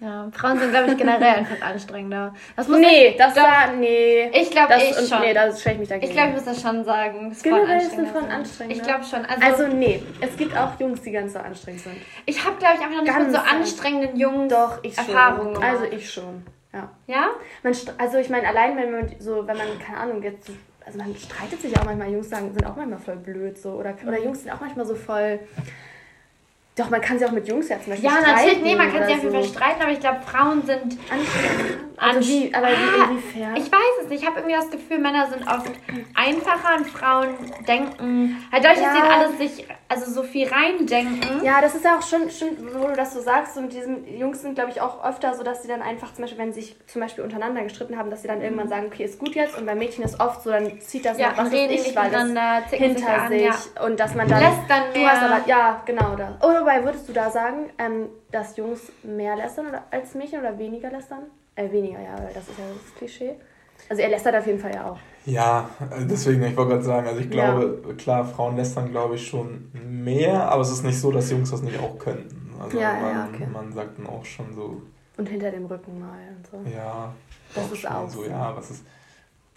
Ja, Frauen sind, glaube ich, generell einfach anstrengender. Das muss nee, ich, das war, nee. Ich glaube, ich und, schon. Nee, das stelle ich mich dagegen. Ich glaube, ich muss das schon sagen. Das generell sind Frauen anstrengender. Ich glaube schon. Also, also, nee, es gibt auch Jungs, die ganz so anstrengend sind. Ich habe, glaube ich, einfach noch nicht mit so anstrengenden Jungs Doch, ich Erfahrungen schon. Also ich schon, ja. Ja? Man, also ich meine, allein wenn man so, wenn man, keine Ahnung, jetzt also man streitet sich auch manchmal, Jungs sagen, sind auch manchmal voll blöd so. Oder, oder. Jungs sind auch manchmal so voll doch, man kann sie auch mit Jungs ja zum Beispiel Ja, natürlich, nee, man kann sie auf jeden Fall streiten, aber ich glaube, Frauen sind also wie, aber ah, inwiefern? Ich weiß es nicht. Ich habe irgendwie das Gefühl, Männer sind oft einfacher und Frauen denken, halt dadurch, ja. sie alles sich, also so viel reindenken. Ja, das ist ja auch schon, schon wo du das so sagst, und diese Jungs sind, glaube ich, auch öfter so, dass sie dann einfach zum Beispiel, wenn sie sich zum Beispiel untereinander gestritten haben, dass sie dann irgendwann sagen, okay, ist gut jetzt, und bei Mädchen ist oft so, dann zieht das ja, noch, was reden ich, weil das hinter sich, an, ja. und dass man dann, Lässt dann mehr. du hast aber, ja, genau das. Oh, wobei, würdest du da sagen, ähm, dass Jungs mehr lästern oder, als Mädchen oder weniger lästern? Äh, weniger, ja, weil das ist ja das Klischee. Also er lästert auf jeden Fall ja auch. Ja, deswegen, ich wollte gerade sagen, also ich glaube, ja. klar, Frauen lästern, glaube ich, schon mehr, aber es ist nicht so, dass Jungs das nicht auch könnten. Also ja, man, ja, okay. man sagt dann auch schon so. Und hinter dem Rücken mal und so. Ja. Das auch ist auch so. Ja, was ist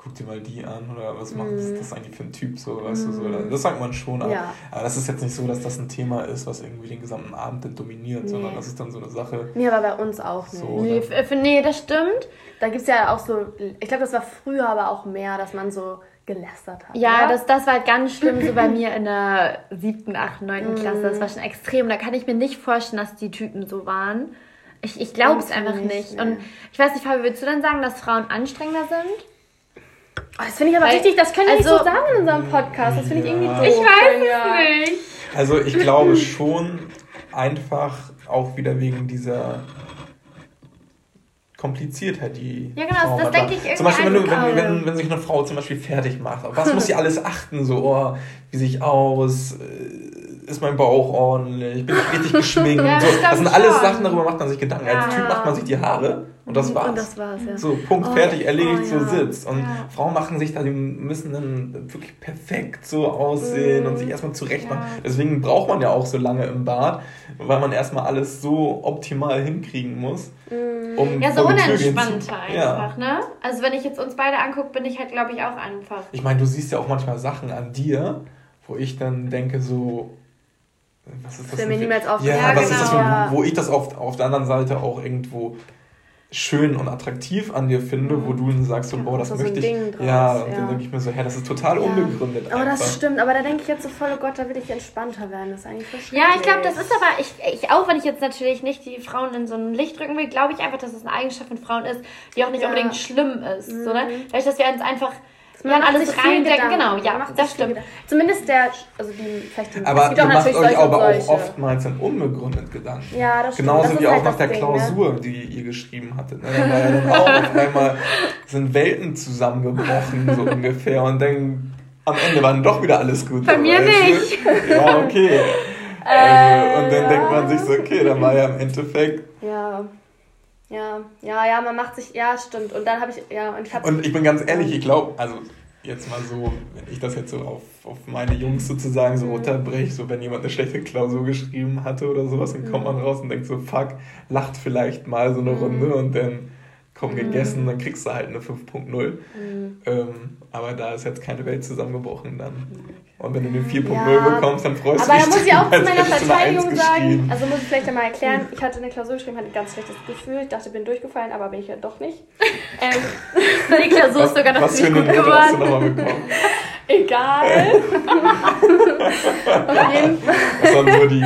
guck dir mal die an oder was macht mm. das, eigentlich für ein Typ so, weißt mm. du, so. Mhm. Das sagt man schon, aber, ja. aber das ist jetzt nicht so, dass das ein Thema ist, was irgendwie den gesamten Abend dann dominiert, nee. sondern das ist dann so eine Sache. Nee, aber bei uns auch nicht. So, nee, für, nee, das stimmt. Da gibt es ja auch so, ich glaube, das war früher aber auch mehr, dass man so gelästert hat. Ja, das, das war ganz schlimm so bei mir in der siebten, achten, neunten Klasse. Das war schon extrem. Da kann ich mir nicht vorstellen, dass die Typen so waren. Ich, ich glaube es einfach nicht. nicht. Und ich weiß nicht, Fabi, willst du dann sagen, dass Frauen anstrengender sind? Oh, das finde ich aber Weil, richtig, das können wir also, nicht so sagen in unserem Podcast. Das finde ich irgendwie doof. Ich weiß es nicht. Also ich glaube schon einfach auch wieder wegen dieser Kompliziertheit, die. Ja, genau, das denke ich irgendwie. Zum Beispiel, wenn, du, wenn, wenn, wenn sich eine Frau zum Beispiel fertig macht, auf was muss sie alles achten? So, oh, wie sehe ich aus? Äh, ist mein Bauch ordentlich? Bin ich richtig geschminkt? ja, so, das sind alles Sachen, darüber macht man sich Gedanken. Ja. Als Typ macht man sich die Haare und das war's. Und das war's ja. So, Punkt, oh, fertig, erledigt, oh, so sitzt. Und Frauen machen sich da, die müssen dann wirklich perfekt so aussehen mm. und sich erstmal zurecht machen. Deswegen braucht man ja auch so lange im Bad, weil man erstmal alles so optimal hinkriegen muss. Mm. Um ja, so unentspannter einfach, ne? Also wenn ich jetzt uns beide angucke, bin ich halt, glaube ich, auch einfach. Ich meine, du siehst ja auch manchmal Sachen an dir, wo ich dann denke so, was ist das? Das mir niemals aufgefallen. Ja, ja, was genau. ist das, wo, wo ich das auf, auf der anderen Seite auch irgendwo schön und attraktiv an dir finde, mhm. wo du dann sagst, so, boah, das so möchte ich. Draus, ja, und ja. dann denke ich mir so, hä, das ist total ja. unbegründet. Aber einfach. das stimmt, aber da denke ich jetzt so voll, oh Gott, da will ich entspannter werden. Das ist eigentlich so Ja, ich glaube, das ist aber, ich, ich, auch wenn ich jetzt natürlich nicht die Frauen in so ein Licht drücken will, glaube ich einfach, dass es eine Eigenschaft von Frauen ist, die auch nicht ja. unbedingt schlimm ist. Mhm. So, ne? Vielleicht, dass wir uns einfach man ja, alles reindenken, genau, ja, das stimmt. Zumindest der, also die, vielleicht die, aber ihr macht euch aber auch oftmals dann unbegründet Gedanken. Ja, das stimmt. Genauso wie auch halt nach der Ding, Klausur, ne? die ihr geschrieben hattet. Ne? Dann war ja dann auch auf einmal sind Welten zusammengebrochen, so ungefähr, und dann am Ende war dann doch wieder alles gut. Bei mir nicht. Ja, okay. Also, und dann denkt man sich so, okay, dann war ja im Endeffekt. Ja. Ja, ja, ja, man macht sich, ja, stimmt. Und dann habe ich, ja, und ich habe. Und ich bin ganz ehrlich, ich glaube, also jetzt mal so, wenn ich das jetzt so auf, auf meine Jungs sozusagen so mhm. runterbreche, so wenn jemand eine schlechte Klausur geschrieben hatte oder sowas, dann kommt man mhm. raus und denkt so, fuck, lacht vielleicht mal so eine mhm. Runde und dann komm gegessen, dann kriegst du halt eine 5.0. Mhm. Ähm, aber da ist jetzt keine Welt zusammengebrochen dann. Und wenn du eine 4.0 ja, bekommst, dann freust du dich. Aber da muss ich auch zu meiner Verteidigung sagen, also muss ich vielleicht einmal erklären, ich hatte eine Klausur geschrieben, hatte ein ganz schlechtes Gefühl. Ich dachte, ich bin durchgefallen, aber bin ich ja doch nicht. Ähm, die Klausur ist sogar noch was ziemlich gut geworden. Hast du nochmal bekommen? Egal. das waren nur die,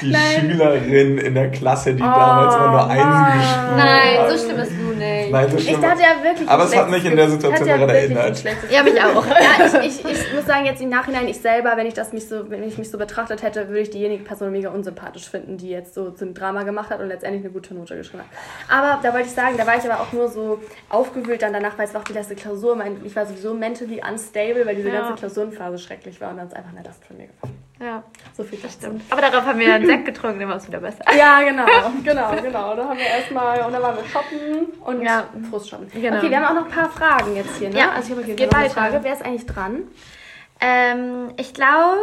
die Schülerin in der Klasse, die oh, damals immer nur Einsen geschrieben hat. Nein, so schlimm ist du nicht. Nein, so schlimm. Ich dachte ja wirklich. Aber es hat mich in der Situation ja daran erinnert. Ja, mich auch. Ja, ich, ich, ich muss sagen, jetzt im Nachhinein, ich selber, wenn ich das mich so, wenn ich mich so betrachtet hätte, würde ich diejenige Person mega unsympathisch finden, die jetzt so zum Drama gemacht hat und letztendlich eine gute Note geschrieben hat. Aber da wollte ich sagen, da war ich aber auch nur so aufgewühlt dann danach, weil es war auch die letzte Klausur. Ich war sowieso mentally unstable, weil diese ja. ganze Klausurenphase schrecklich war und dann ist einfach eine Last von mir gefallen. Ja, so viel das stimmt. Aber darauf haben wir einen Sekt getrunken, dann war es wieder besser. Ja, genau, genau, genau. Da haben wir erstmal, und dann waren wir shoppen und ja. Frust shoppen. Genau. Okay, wir haben auch noch ein paar Fragen jetzt hier, ne? Ja, also ich habe eine Frage. Wer ist eigentlich dran? Ähm, ich glaube...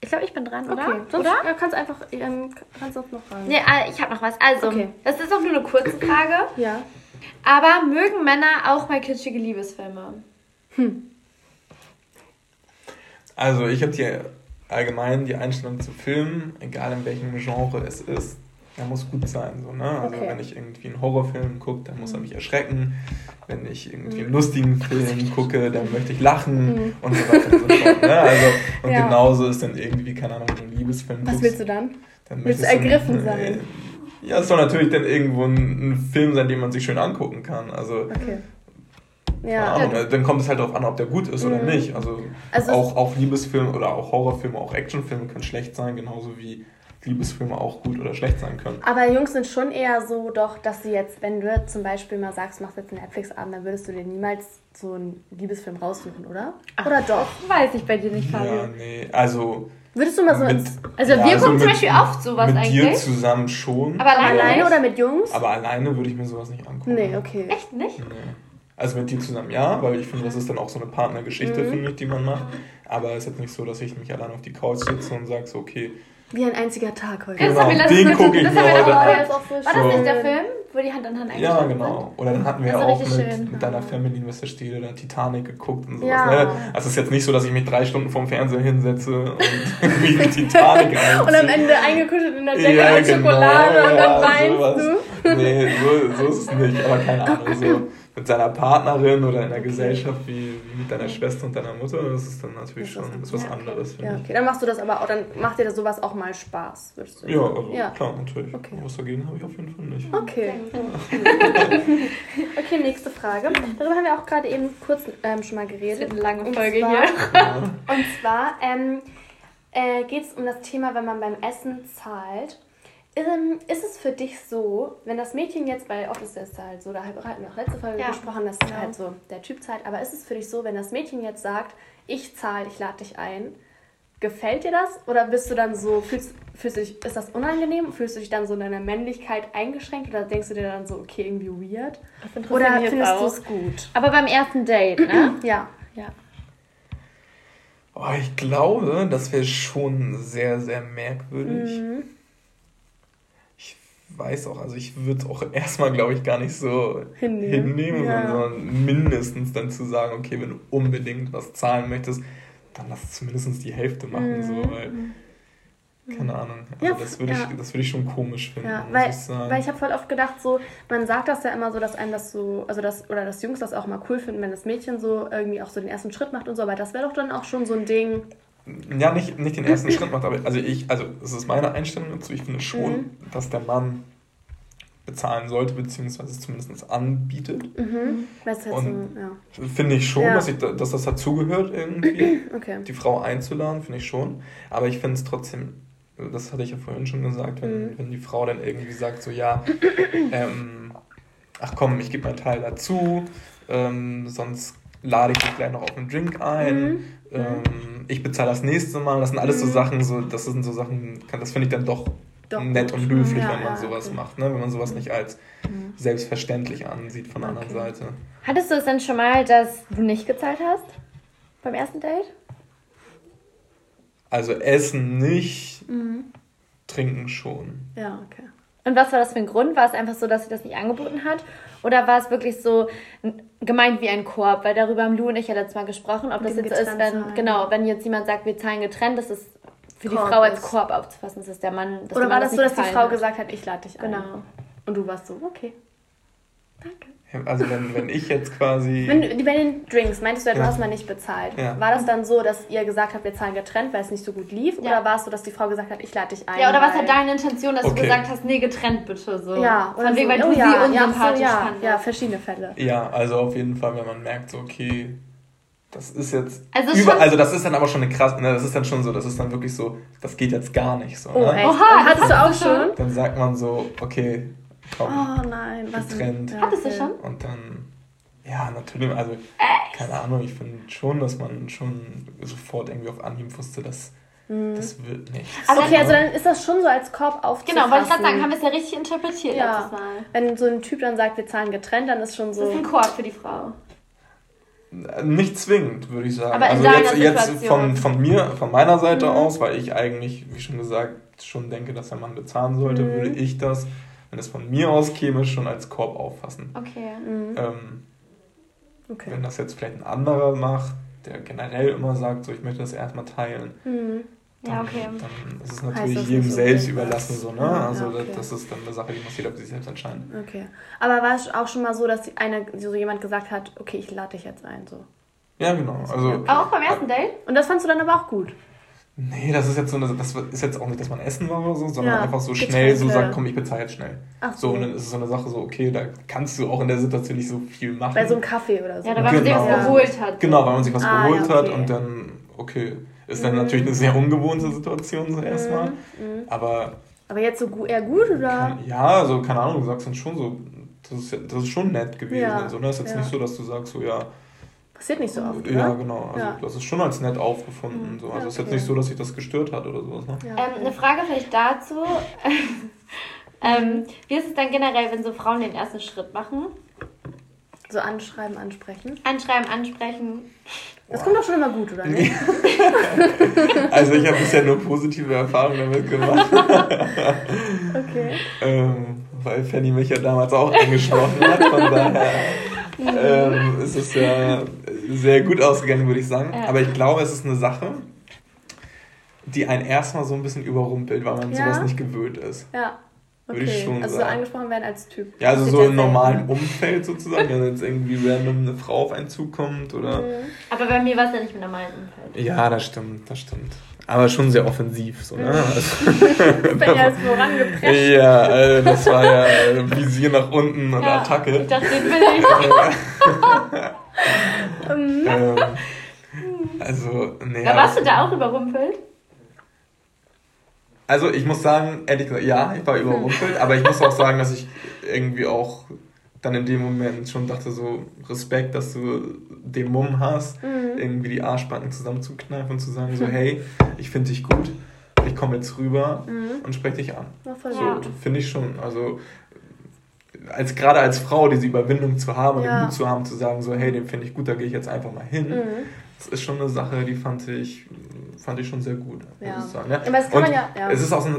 Ich glaube, ich bin dran, oder? Okay, sonst oder? kannst einfach ähm, kannst auch noch fragen. Nee, äh, ich habe noch was. Also, okay. das ist auch nur eine kurze Frage. ja. Aber mögen Männer auch mal kitschige Liebesfilme? Hm. Also ich habe hier allgemein die Einstellung zu Filmen, egal in welchem Genre es ist, der muss gut sein. So, ne? Also okay. wenn ich irgendwie einen Horrorfilm gucke, dann muss er mich erschrecken. Wenn ich irgendwie einen lustigen Film gucke, dann möchte ich lachen mhm. und so weiter und so fort. Ne? Also, und ja. genauso ist dann irgendwie, keine Ahnung, ein Liebesfilm. Was willst du dann? dann willst du ergriffen sein? Äh, ja, es soll natürlich dann irgendwo ein, ein, Film sein, den man sich schön angucken kann. Also okay. Ja. Ahnung, ja. Dann kommt es halt darauf an, ob der gut ist mhm. oder nicht. Also, also auch, auch Liebesfilme oder auch Horrorfilme, auch Actionfilme können schlecht sein, genauso wie Liebesfilme auch gut oder schlecht sein können. Aber Jungs sind schon eher so doch, dass sie jetzt, wenn du zum Beispiel mal sagst, machst jetzt einen Netflix-Abend, dann würdest du dir niemals so einen Liebesfilm raussuchen, oder? Ach, oder doch? Weiß ich bei dir nicht, Fabio. Ja, nee, also... Würdest du mal so mit, ins, Also ja, wir also gucken zum Beispiel oft sowas mit eigentlich. Mit dir zusammen schon. Aber alleine, alleine oder mit Jungs? Aber alleine würde ich mir sowas nicht angucken. Nee, okay. Echt nicht? Nee. Also mit dir zusammen ja, weil ich finde, das ist dann auch so eine Partnergeschichte, mhm. finde ich, die man macht. Aber es ist jetzt nicht so, dass ich mich allein auf die Couch sitze und sage so, okay. Wie ein einziger Tag heute. Genau, den gucke ich mir heute an. War das nicht der Film, wo die Hand an Hand Ja, genau. Oder dann hatten wir ja auch mit, mit deiner Family, Mr. Steele, der Titanic geguckt und sowas. Ja. Ne? Also es ist jetzt nicht so, dass ich mich drei Stunden vorm Fernseher hinsetze und irgendwie Titanic reinziehe. Und am Ende eingekuschelt in der Decke ja, mit genau, Schokolade ja, und dann weinst du. Nee, so, so ist es nicht, aber keine Ahnung. So mit seiner Partnerin oder in der okay. Gesellschaft wie, wie, mit deiner Schwester und deiner Mutter, das ist dann natürlich das schon ist was ja, anderes. Ja, okay. Dann machst du das aber auch, dann macht dir das sowas auch mal Spaß, würdest du Ja, also ja. klar, natürlich. Okay. Was dagegen habe ich auf jeden Fall nicht. Okay. okay, nächste Frage. Darüber haben wir auch gerade eben kurz ähm, schon mal geredet. Eine lange Folge zwar, hier. und zwar, ähm, äh, geht es um das Thema, wenn man beim Essen zahlt. Ähm, ist es für dich so, wenn das Mädchen jetzt bei Office ist halt so, da hatten wir auch letzte Folge ja. gesprochen, dass ja. halt so der Typ zahlt, aber ist es für dich so, wenn das Mädchen jetzt sagt, ich zahle, ich lade dich ein, gefällt dir das? Oder bist du dann so, fühlst, fühlst du dich, ist das unangenehm? Fühlst du dich dann so in deiner Männlichkeit eingeschränkt oder denkst du dir dann so, okay, irgendwie weird? Oder findest du es gut? Aber beim ersten Date, ne? ja, ja. Oh, ich glaube, das wäre schon sehr, sehr merkwürdig. Mhm. Ich weiß auch, also ich würde es auch erstmal, glaube ich, gar nicht so hinnehmen, hinnehmen ja. sondern mindestens dann zu sagen, okay, wenn du unbedingt was zahlen möchtest, dann lass zumindest die Hälfte machen, mhm. so, weil keine Ahnung. Also ja, das würde ja. ich, würd ich schon komisch finden. Ja, weil, ich weil ich habe voll oft gedacht, so, man sagt das ja immer so, dass einem das so, also das, oder dass Jungs das auch mal cool finden, wenn das Mädchen so irgendwie auch so den ersten Schritt macht und so, aber das wäre doch dann auch schon so ein Ding. Ja, nicht, nicht den ersten Schritt macht, aber also ich, also es ist meine Einstellung dazu, ich finde schon, mhm. dass der Mann bezahlen sollte, beziehungsweise es zumindest anbietet. Mhm. Halt und so, ja. finde ich schon, ja. dass, ich, dass das dazugehört irgendwie, okay. die Frau einzuladen, finde ich schon. Aber ich finde es trotzdem das hatte ich ja vorhin schon gesagt, wenn, mhm. wenn die Frau dann irgendwie sagt, so ja, ähm, ach komm, ich gebe meinen Teil dazu, ähm, sonst lade ich dich gleich noch auf einen Drink ein, mhm. ähm, ich bezahle das nächste Mal, das sind alles so mhm. Sachen, so, das sind so Sachen, das finde ich dann doch, doch nett und höflich, ja, wenn man ja, sowas okay. macht, ne? wenn man sowas nicht als mhm. selbstverständlich ansieht von der okay. anderen Seite. Hattest du es denn schon mal, dass du nicht gezahlt hast beim ersten Date? Also Essen nicht, mhm. Trinken schon. Ja, okay. Und was war das für ein Grund? War es einfach so, dass sie das nicht angeboten hat? Oder war es wirklich so gemeint wie ein Korb? Weil darüber haben Lu und ich ja letztes Mal gesprochen, ob das jetzt so ist, wenn, genau, wenn jetzt jemand sagt, wir zahlen getrennt, das ist für Korb die Frau als Korb aufzufassen, das ist der Mann. Oder war das, das so, dass die Frau hat. gesagt hat, ich lade dich ein? Genau. Und du warst so, okay. Danke. Also wenn, wenn ich jetzt quasi... Wenn, bei den Drinks, meintest du ja, du hast mal nicht bezahlt. Ja. War das dann so, dass ihr gesagt habt, wir zahlen getrennt, weil es nicht so gut lief? Ja. Oder war es so, dass die Frau gesagt hat, ich lade dich ein? Ja, oder was war deine Intention, dass okay. du gesagt hast, nee, getrennt bitte so? Ja. Von wegen, so, weil du oh, sie ja, unsympathisch ja, so, fandest. Ja, verschiedene Fälle. Ja, also auf jeden Fall, wenn man merkt, so okay, das ist jetzt also, über, also das ist dann aber schon eine krass, ne, das ist dann schon so, das ist dann wirklich so, das geht jetzt gar nicht so. Oh, ne? Oha, hattest du auch schon? Dann sagt man so, okay, komm, oh nein, was getrennt. Hattest du schon? Und dann ja, natürlich. Also, Echt? keine Ahnung, ich finde schon, dass man schon sofort irgendwie auf Anhieb wusste, dass hm. das wird nicht. Aber okay, also dann ist das schon so als Korb aufzufassen. Genau, wollte ich gerade sagen, haben wir es ja richtig interpretiert ja. letztes Mal. Wenn so ein Typ dann sagt, wir zahlen getrennt, dann ist schon so... Das ist ein Korb für die Frau. Nicht zwingend, würde ich sagen. Aber also jetzt, jetzt von, von mir, von meiner Seite mhm. aus, weil ich eigentlich, wie schon gesagt, schon denke, dass der Mann bezahlen sollte, mhm. würde ich das, wenn es von mir aus käme, schon als Korb auffassen. Okay. Mhm. Ähm, Okay. Wenn das jetzt vielleicht ein anderer macht, der generell immer sagt, so ich möchte das erstmal teilen, mhm. dann, ja, okay. dann ist es natürlich jedem selbst okay. überlassen. So, ne? Ja, also okay. das, ist dann eine Sache, die muss jeder für sich selbst entscheiden. Okay. Aber war es auch schon mal so, dass eine, so jemand gesagt hat, okay, ich lade dich jetzt ein? So? Ja, genau. Also, auch beim ersten Date? Und das fandst du dann aber auch gut? Nee, das ist jetzt so eine, das ist jetzt auch nicht, dass man essen war oder so, sondern ja, einfach so schnell so sagt, komm, ich bezahle jetzt schnell. Ach so. so. und dann ist es so eine Sache so, okay, da kannst du auch in der Situation nicht so viel machen. Bei so einem Kaffee oder so. Ja, da weil genau. man sich was geholt hat. Genau, weil man sich was ah, geholt ja, okay. hat und dann, okay, ist dann mhm. natürlich eine sehr ungewohnte Situation so erstmal. Mhm. Aber. Aber jetzt so eher gut oder? Kann, ja, also keine Ahnung, du sagst dann schon so, das ist, das ist schon nett gewesen. Ja. Und so, ne? Das ist jetzt nicht so, dass du sagst so, ja Passiert nicht so oft, oder? Ja, genau. Also ja. das ist schon als nett aufgefunden. Mhm. So. Also es ist jetzt nicht so, dass sich das gestört hat oder sowas. Ne? Ja, okay. ähm, eine Frage vielleicht dazu. ähm, wie ist es dann generell, wenn so Frauen den ersten Schritt machen? So anschreiben, ansprechen? Anschreiben, ansprechen. Das kommt doch schon immer gut, oder nicht? also ich habe bisher nur positive Erfahrungen damit gemacht. okay. ähm, weil Fanny mich ja damals auch angesprochen hat, von daher ähm, ist es ja sehr gut ausgegangen, würde ich sagen. Ja. Aber ich glaube, es ist eine Sache, die einen erstmal so ein bisschen überrumpelt, weil man ja. sowas nicht gewöhnt ist. Ja. Okay. Würde ich schon also sagen. so angesprochen werden als Typ. Ja, also so im normalen Umfeld sozusagen, wenn jetzt irgendwie random eine Frau auf einen zukommt oder. Mhm. Aber bei mir war es ja nicht im normalen Umfeld. Ja, das stimmt, das stimmt. Aber schon sehr offensiv, so, ne? Mhm. Also, ich bin ja so rangeprescht. Ja, also das war ja Visier nach unten und ja, Attacke. Ich dachte, den will ich. ähm, also, nee. Da warst du da auch überrumpelt? Also ich muss sagen, ehrlich gesagt, ja, ich war überrumpelt, aber ich muss auch sagen, dass ich irgendwie auch dann in dem Moment schon dachte so, Respekt, dass du den Mumm hast, mhm. irgendwie die Arschbacken zusammenzukneifen und zu sagen so, hey, ich finde dich gut, ich komme jetzt rüber mhm. und spreche dich an. So, finde ich schon. Also als gerade als Frau diese Überwindung zu haben ja. und den Mut zu haben, zu sagen, so, hey, den finde ich gut, da gehe ich jetzt einfach mal hin. Mhm. Das ist schon eine Sache, die fand ich, fand ich schon sehr gut, ja. muss ich sagen. Ja? Aber es kann und man ja, ja. Es ist auch so,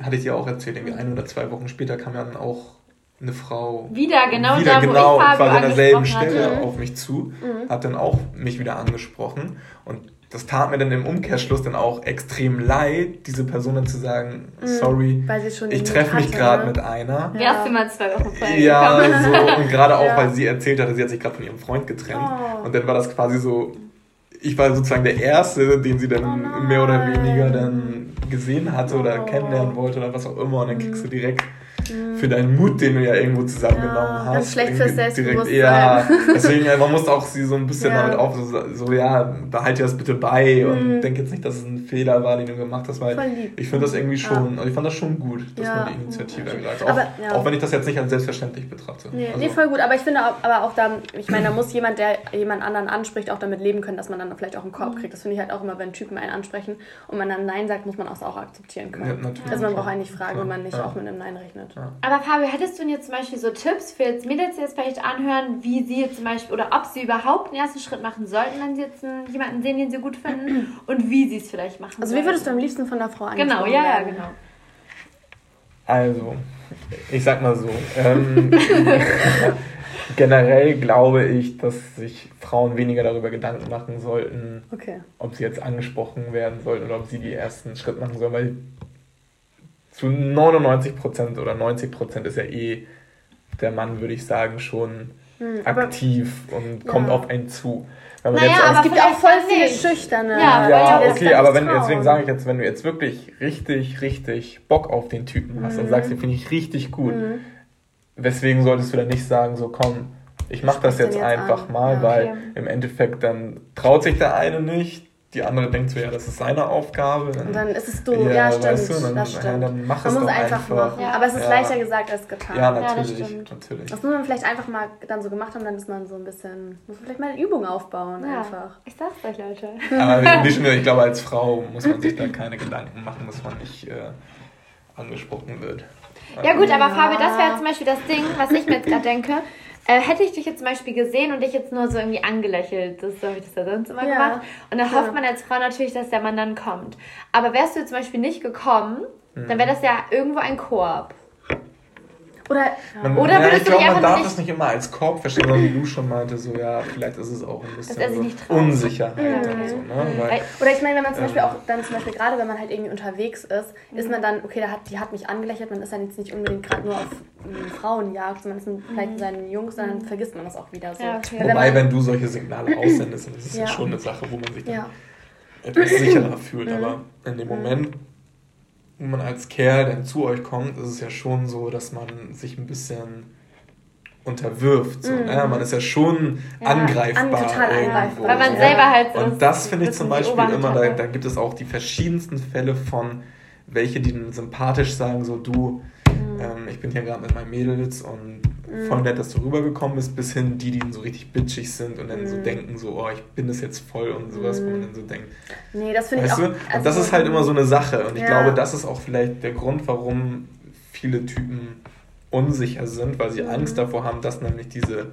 hatte ich dir auch erzählt, irgendwie ein oder zwei Wochen später kam ja dann auch eine Frau wieder genau wieder da, genau quasi an derselben Stelle hatte. auf mich zu, mhm. hat dann auch mich wieder angesprochen und das tat mir dann im Umkehrschluss dann auch extrem leid, diese Person dann zu sagen, mhm. sorry, ich treffe mich gerade ne? mit einer. Ja, hast du mal zwei Wochen vorher Ja, so, und gerade auch, ja. weil sie erzählt hatte, sie hat sich gerade von ihrem Freund getrennt. Oh. Und dann war das quasi so, ich war sozusagen der Erste, den sie dann oh mehr oder weniger dann gesehen hatte oder oh. kennenlernen wollte oder was auch immer. Und dann kriegst du direkt für deinen Mut, den du ja irgendwo zusammengenommen ja, hast. Ganz schlecht fürs Selbstbewusstsein. Ja, deswegen, man muss auch sie so ein bisschen ja. damit auf, so, so, ja, behalte das bitte bei mhm. und denk jetzt nicht, dass es ein Fehler war, den du gemacht hast, weil ich finde das irgendwie schon, ja. ich fand das schon gut, dass ja. man die Initiative ergreift. Auch, aber, auch wenn ich das jetzt nicht als selbstverständlich betrachte. Nee, also. nee voll gut, aber ich finde auch, aber auch da, ich meine, da muss jemand, der jemand anderen anspricht, auch damit leben können, dass man dann vielleicht auch einen Korb mhm. kriegt. Das finde ich halt auch immer, wenn Typen einen ansprechen und man dann Nein sagt, muss man das auch akzeptieren können. also man braucht eigentlich fragen, wenn man nicht auch mit einem Nein rechnet. Aber Fabio, hättest du denn jetzt zum Beispiel so Tipps für jetzt Mädels, die jetzt vielleicht anhören, wie sie jetzt zum Beispiel oder ob sie überhaupt einen ersten Schritt machen sollten, wenn sie jetzt jemanden sehen, den sie gut finden und wie sie es vielleicht machen Also wie würdest du am liebsten von der Frau angesprochen Genau, ja, ja, genau. Also, ich sag mal so. Ähm, generell glaube ich, dass sich Frauen weniger darüber Gedanken machen sollten, okay. ob sie jetzt angesprochen werden sollten oder ob sie die ersten Schritt machen sollen, weil zu 99% oder 90% ist ja eh der Mann, würde ich sagen, schon hm, aktiv und ja. kommt auf einen zu. Wenn man naja, jetzt aber es gibt auch voll viele Schüchterne. Ja, ja okay, aber wenn, deswegen sage ich jetzt, wenn du jetzt wirklich richtig, richtig Bock auf den Typen hast mhm. und sagst, den finde ich richtig gut, mhm. weswegen solltest du dann nicht sagen, so komm, ich mache das jetzt, jetzt einfach an. mal, ja, okay. weil im Endeffekt dann traut sich der eine nicht, die andere denkt so, ja, das ist seine Aufgabe. Dann, und dann ist es du, ja, ja stimmt, weißt du, dann, das stimmt. Ja, dann mach man es muss einfach, einfach machen. Ja. Aber es ist ja. leichter gesagt als getan. Ja, natürlich, das natürlich. Das muss man vielleicht einfach mal dann so gemacht haben, dann ist man so ein bisschen, muss man vielleicht mal eine Übung aufbauen einfach. Ich sag's euch, Leute. Aber wie ich glaube, als Frau muss man sich da keine Gedanken machen, dass man nicht äh, angesprochen wird. Ja gut, aber Fabi, das wäre zum Beispiel das Ding, was ich mir jetzt gerade denke äh, hätte ich dich jetzt zum Beispiel gesehen und dich jetzt nur so irgendwie angelächelt, das, so habe ich das ja sonst immer ja. gemacht. Und dann ja. hofft man als Frau natürlich, dass der Mann dann kommt. Aber wärst du jetzt zum Beispiel nicht gekommen, mhm. dann wäre das ja irgendwo ein Koop. Oder, man, oder ja, ich glaube, man darf es nicht immer als Korb verstehen, sondern wie du schon meinte, so ja, vielleicht ist es auch ein bisschen so Unsicherheit mhm. und so. Ne? Weil, oder ich meine, wenn man zum Beispiel auch dann zum Beispiel gerade, wenn man halt irgendwie unterwegs ist, mhm. ist man dann, okay, da hat, die hat mich angelächelt, man ist dann jetzt nicht unbedingt gerade nur auf ähm, Frauenjagd, sondern es sind vielleicht mhm. seine Jungs, dann vergisst man das auch wieder so. Ja, okay. Wobei, wenn, du solche Signale aussendest, dann ist es ja. ja schon eine Sache, wo man sich dann etwas sicherer fühlt. Mhm. Aber in dem Moment wenn man als Kerl dann zu euch kommt, ist es ja schon so, dass man sich ein bisschen unterwirft. So, mhm. ne? Man ist ja schon ja, angreifbar. Total angreifbar. Weil man ja. selber halt so. Und das finde ich zum Beispiel immer, da, da gibt es auch die verschiedensten Fälle von, welche, die dann sympathisch sagen, so du, mhm. ähm, ich bin hier gerade mit meinen Mädels und mhm. voll nett, dass du rübergekommen bist, bis hin die, die so richtig bitchig sind und dann so mhm. denken, so, oh, ich bin das jetzt voll und sowas, wo man mhm. dann so denkt. Nee, das finde ich auch. Du? Und also das ist halt immer so eine Sache und ich ja. glaube, das ist auch vielleicht der Grund, warum viele Typen unsicher sind, weil sie mhm. Angst davor haben, dass nämlich diese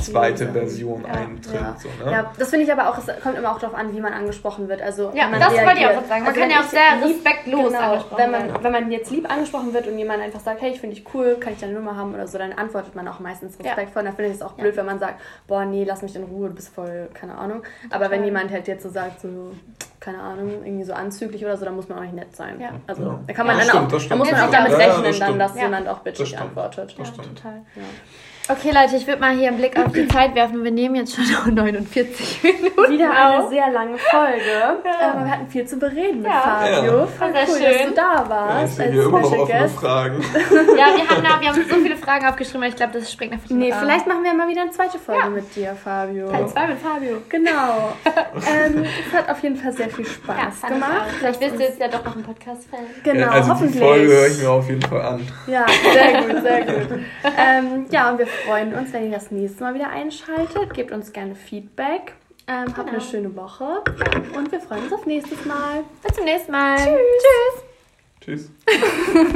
zweite Version ja, eintritt. Ja. So, ne? ja das finde ich aber auch, es kommt immer auch darauf an, wie man angesprochen wird. Also, ja, das wollte ich auch sagen. Man also kann ja auch sehr respektlos genau, wenn man, wenn man jetzt lieb angesprochen wird und jemand einfach sagt, hey, ich finde dich cool, kann ich deine Nummer haben oder so, dann antwortet man auch meistens respektvoll. Ja. Dann finde ich es auch blöd, wenn man sagt, boah, nee, lass mich in Ruhe, du bist voll, keine Ahnung. Aber wenn jemand halt jetzt so sagt, so, keine Ahnung, irgendwie so anzüglich oder so, dann muss man auch nicht nett sein. Ja. Also, da kann man dann stimmt, auch, da muss man auch damit rechnen, dann, dass jemand auch bitchig antwortet. Das stimmt. total. Okay, Leute, ich würde mal hier einen Blick auf die Zeit werfen. Wir nehmen jetzt schon 49 Minuten. Wieder eine sehr lange Folge. Ja. Ähm, wir hatten viel zu bereden mit ja. Fabio. Ja. Voll cool, schön. dass du da warst. Ja, ich als immer noch offene Fragen. ja, wir haben, da, wir haben so viele Fragen aufgeschrieben, aber ich glaube, das springt einfach Nee, vielleicht machen wir mal wieder eine zweite Folge ja. mit dir, Fabio. Teil 2 mit Fabio. Genau. ähm, es hat auf jeden Fall sehr viel Spaß gemacht. Vielleicht bist du jetzt ja doch noch ein Podcast-Fan. Genau, also hoffentlich. Die Folge höre ich mir auf jeden Fall an. Ja, sehr gut, sehr gut. ähm, ja, und wir freuen uns, wenn ihr das nächste Mal wieder einschaltet. Gebt uns gerne Feedback. Ähm, genau. Habt eine schöne Woche und wir freuen uns auf nächstes Mal. Bis zum nächsten Mal. Tschüss. Tschüss. Tschüss.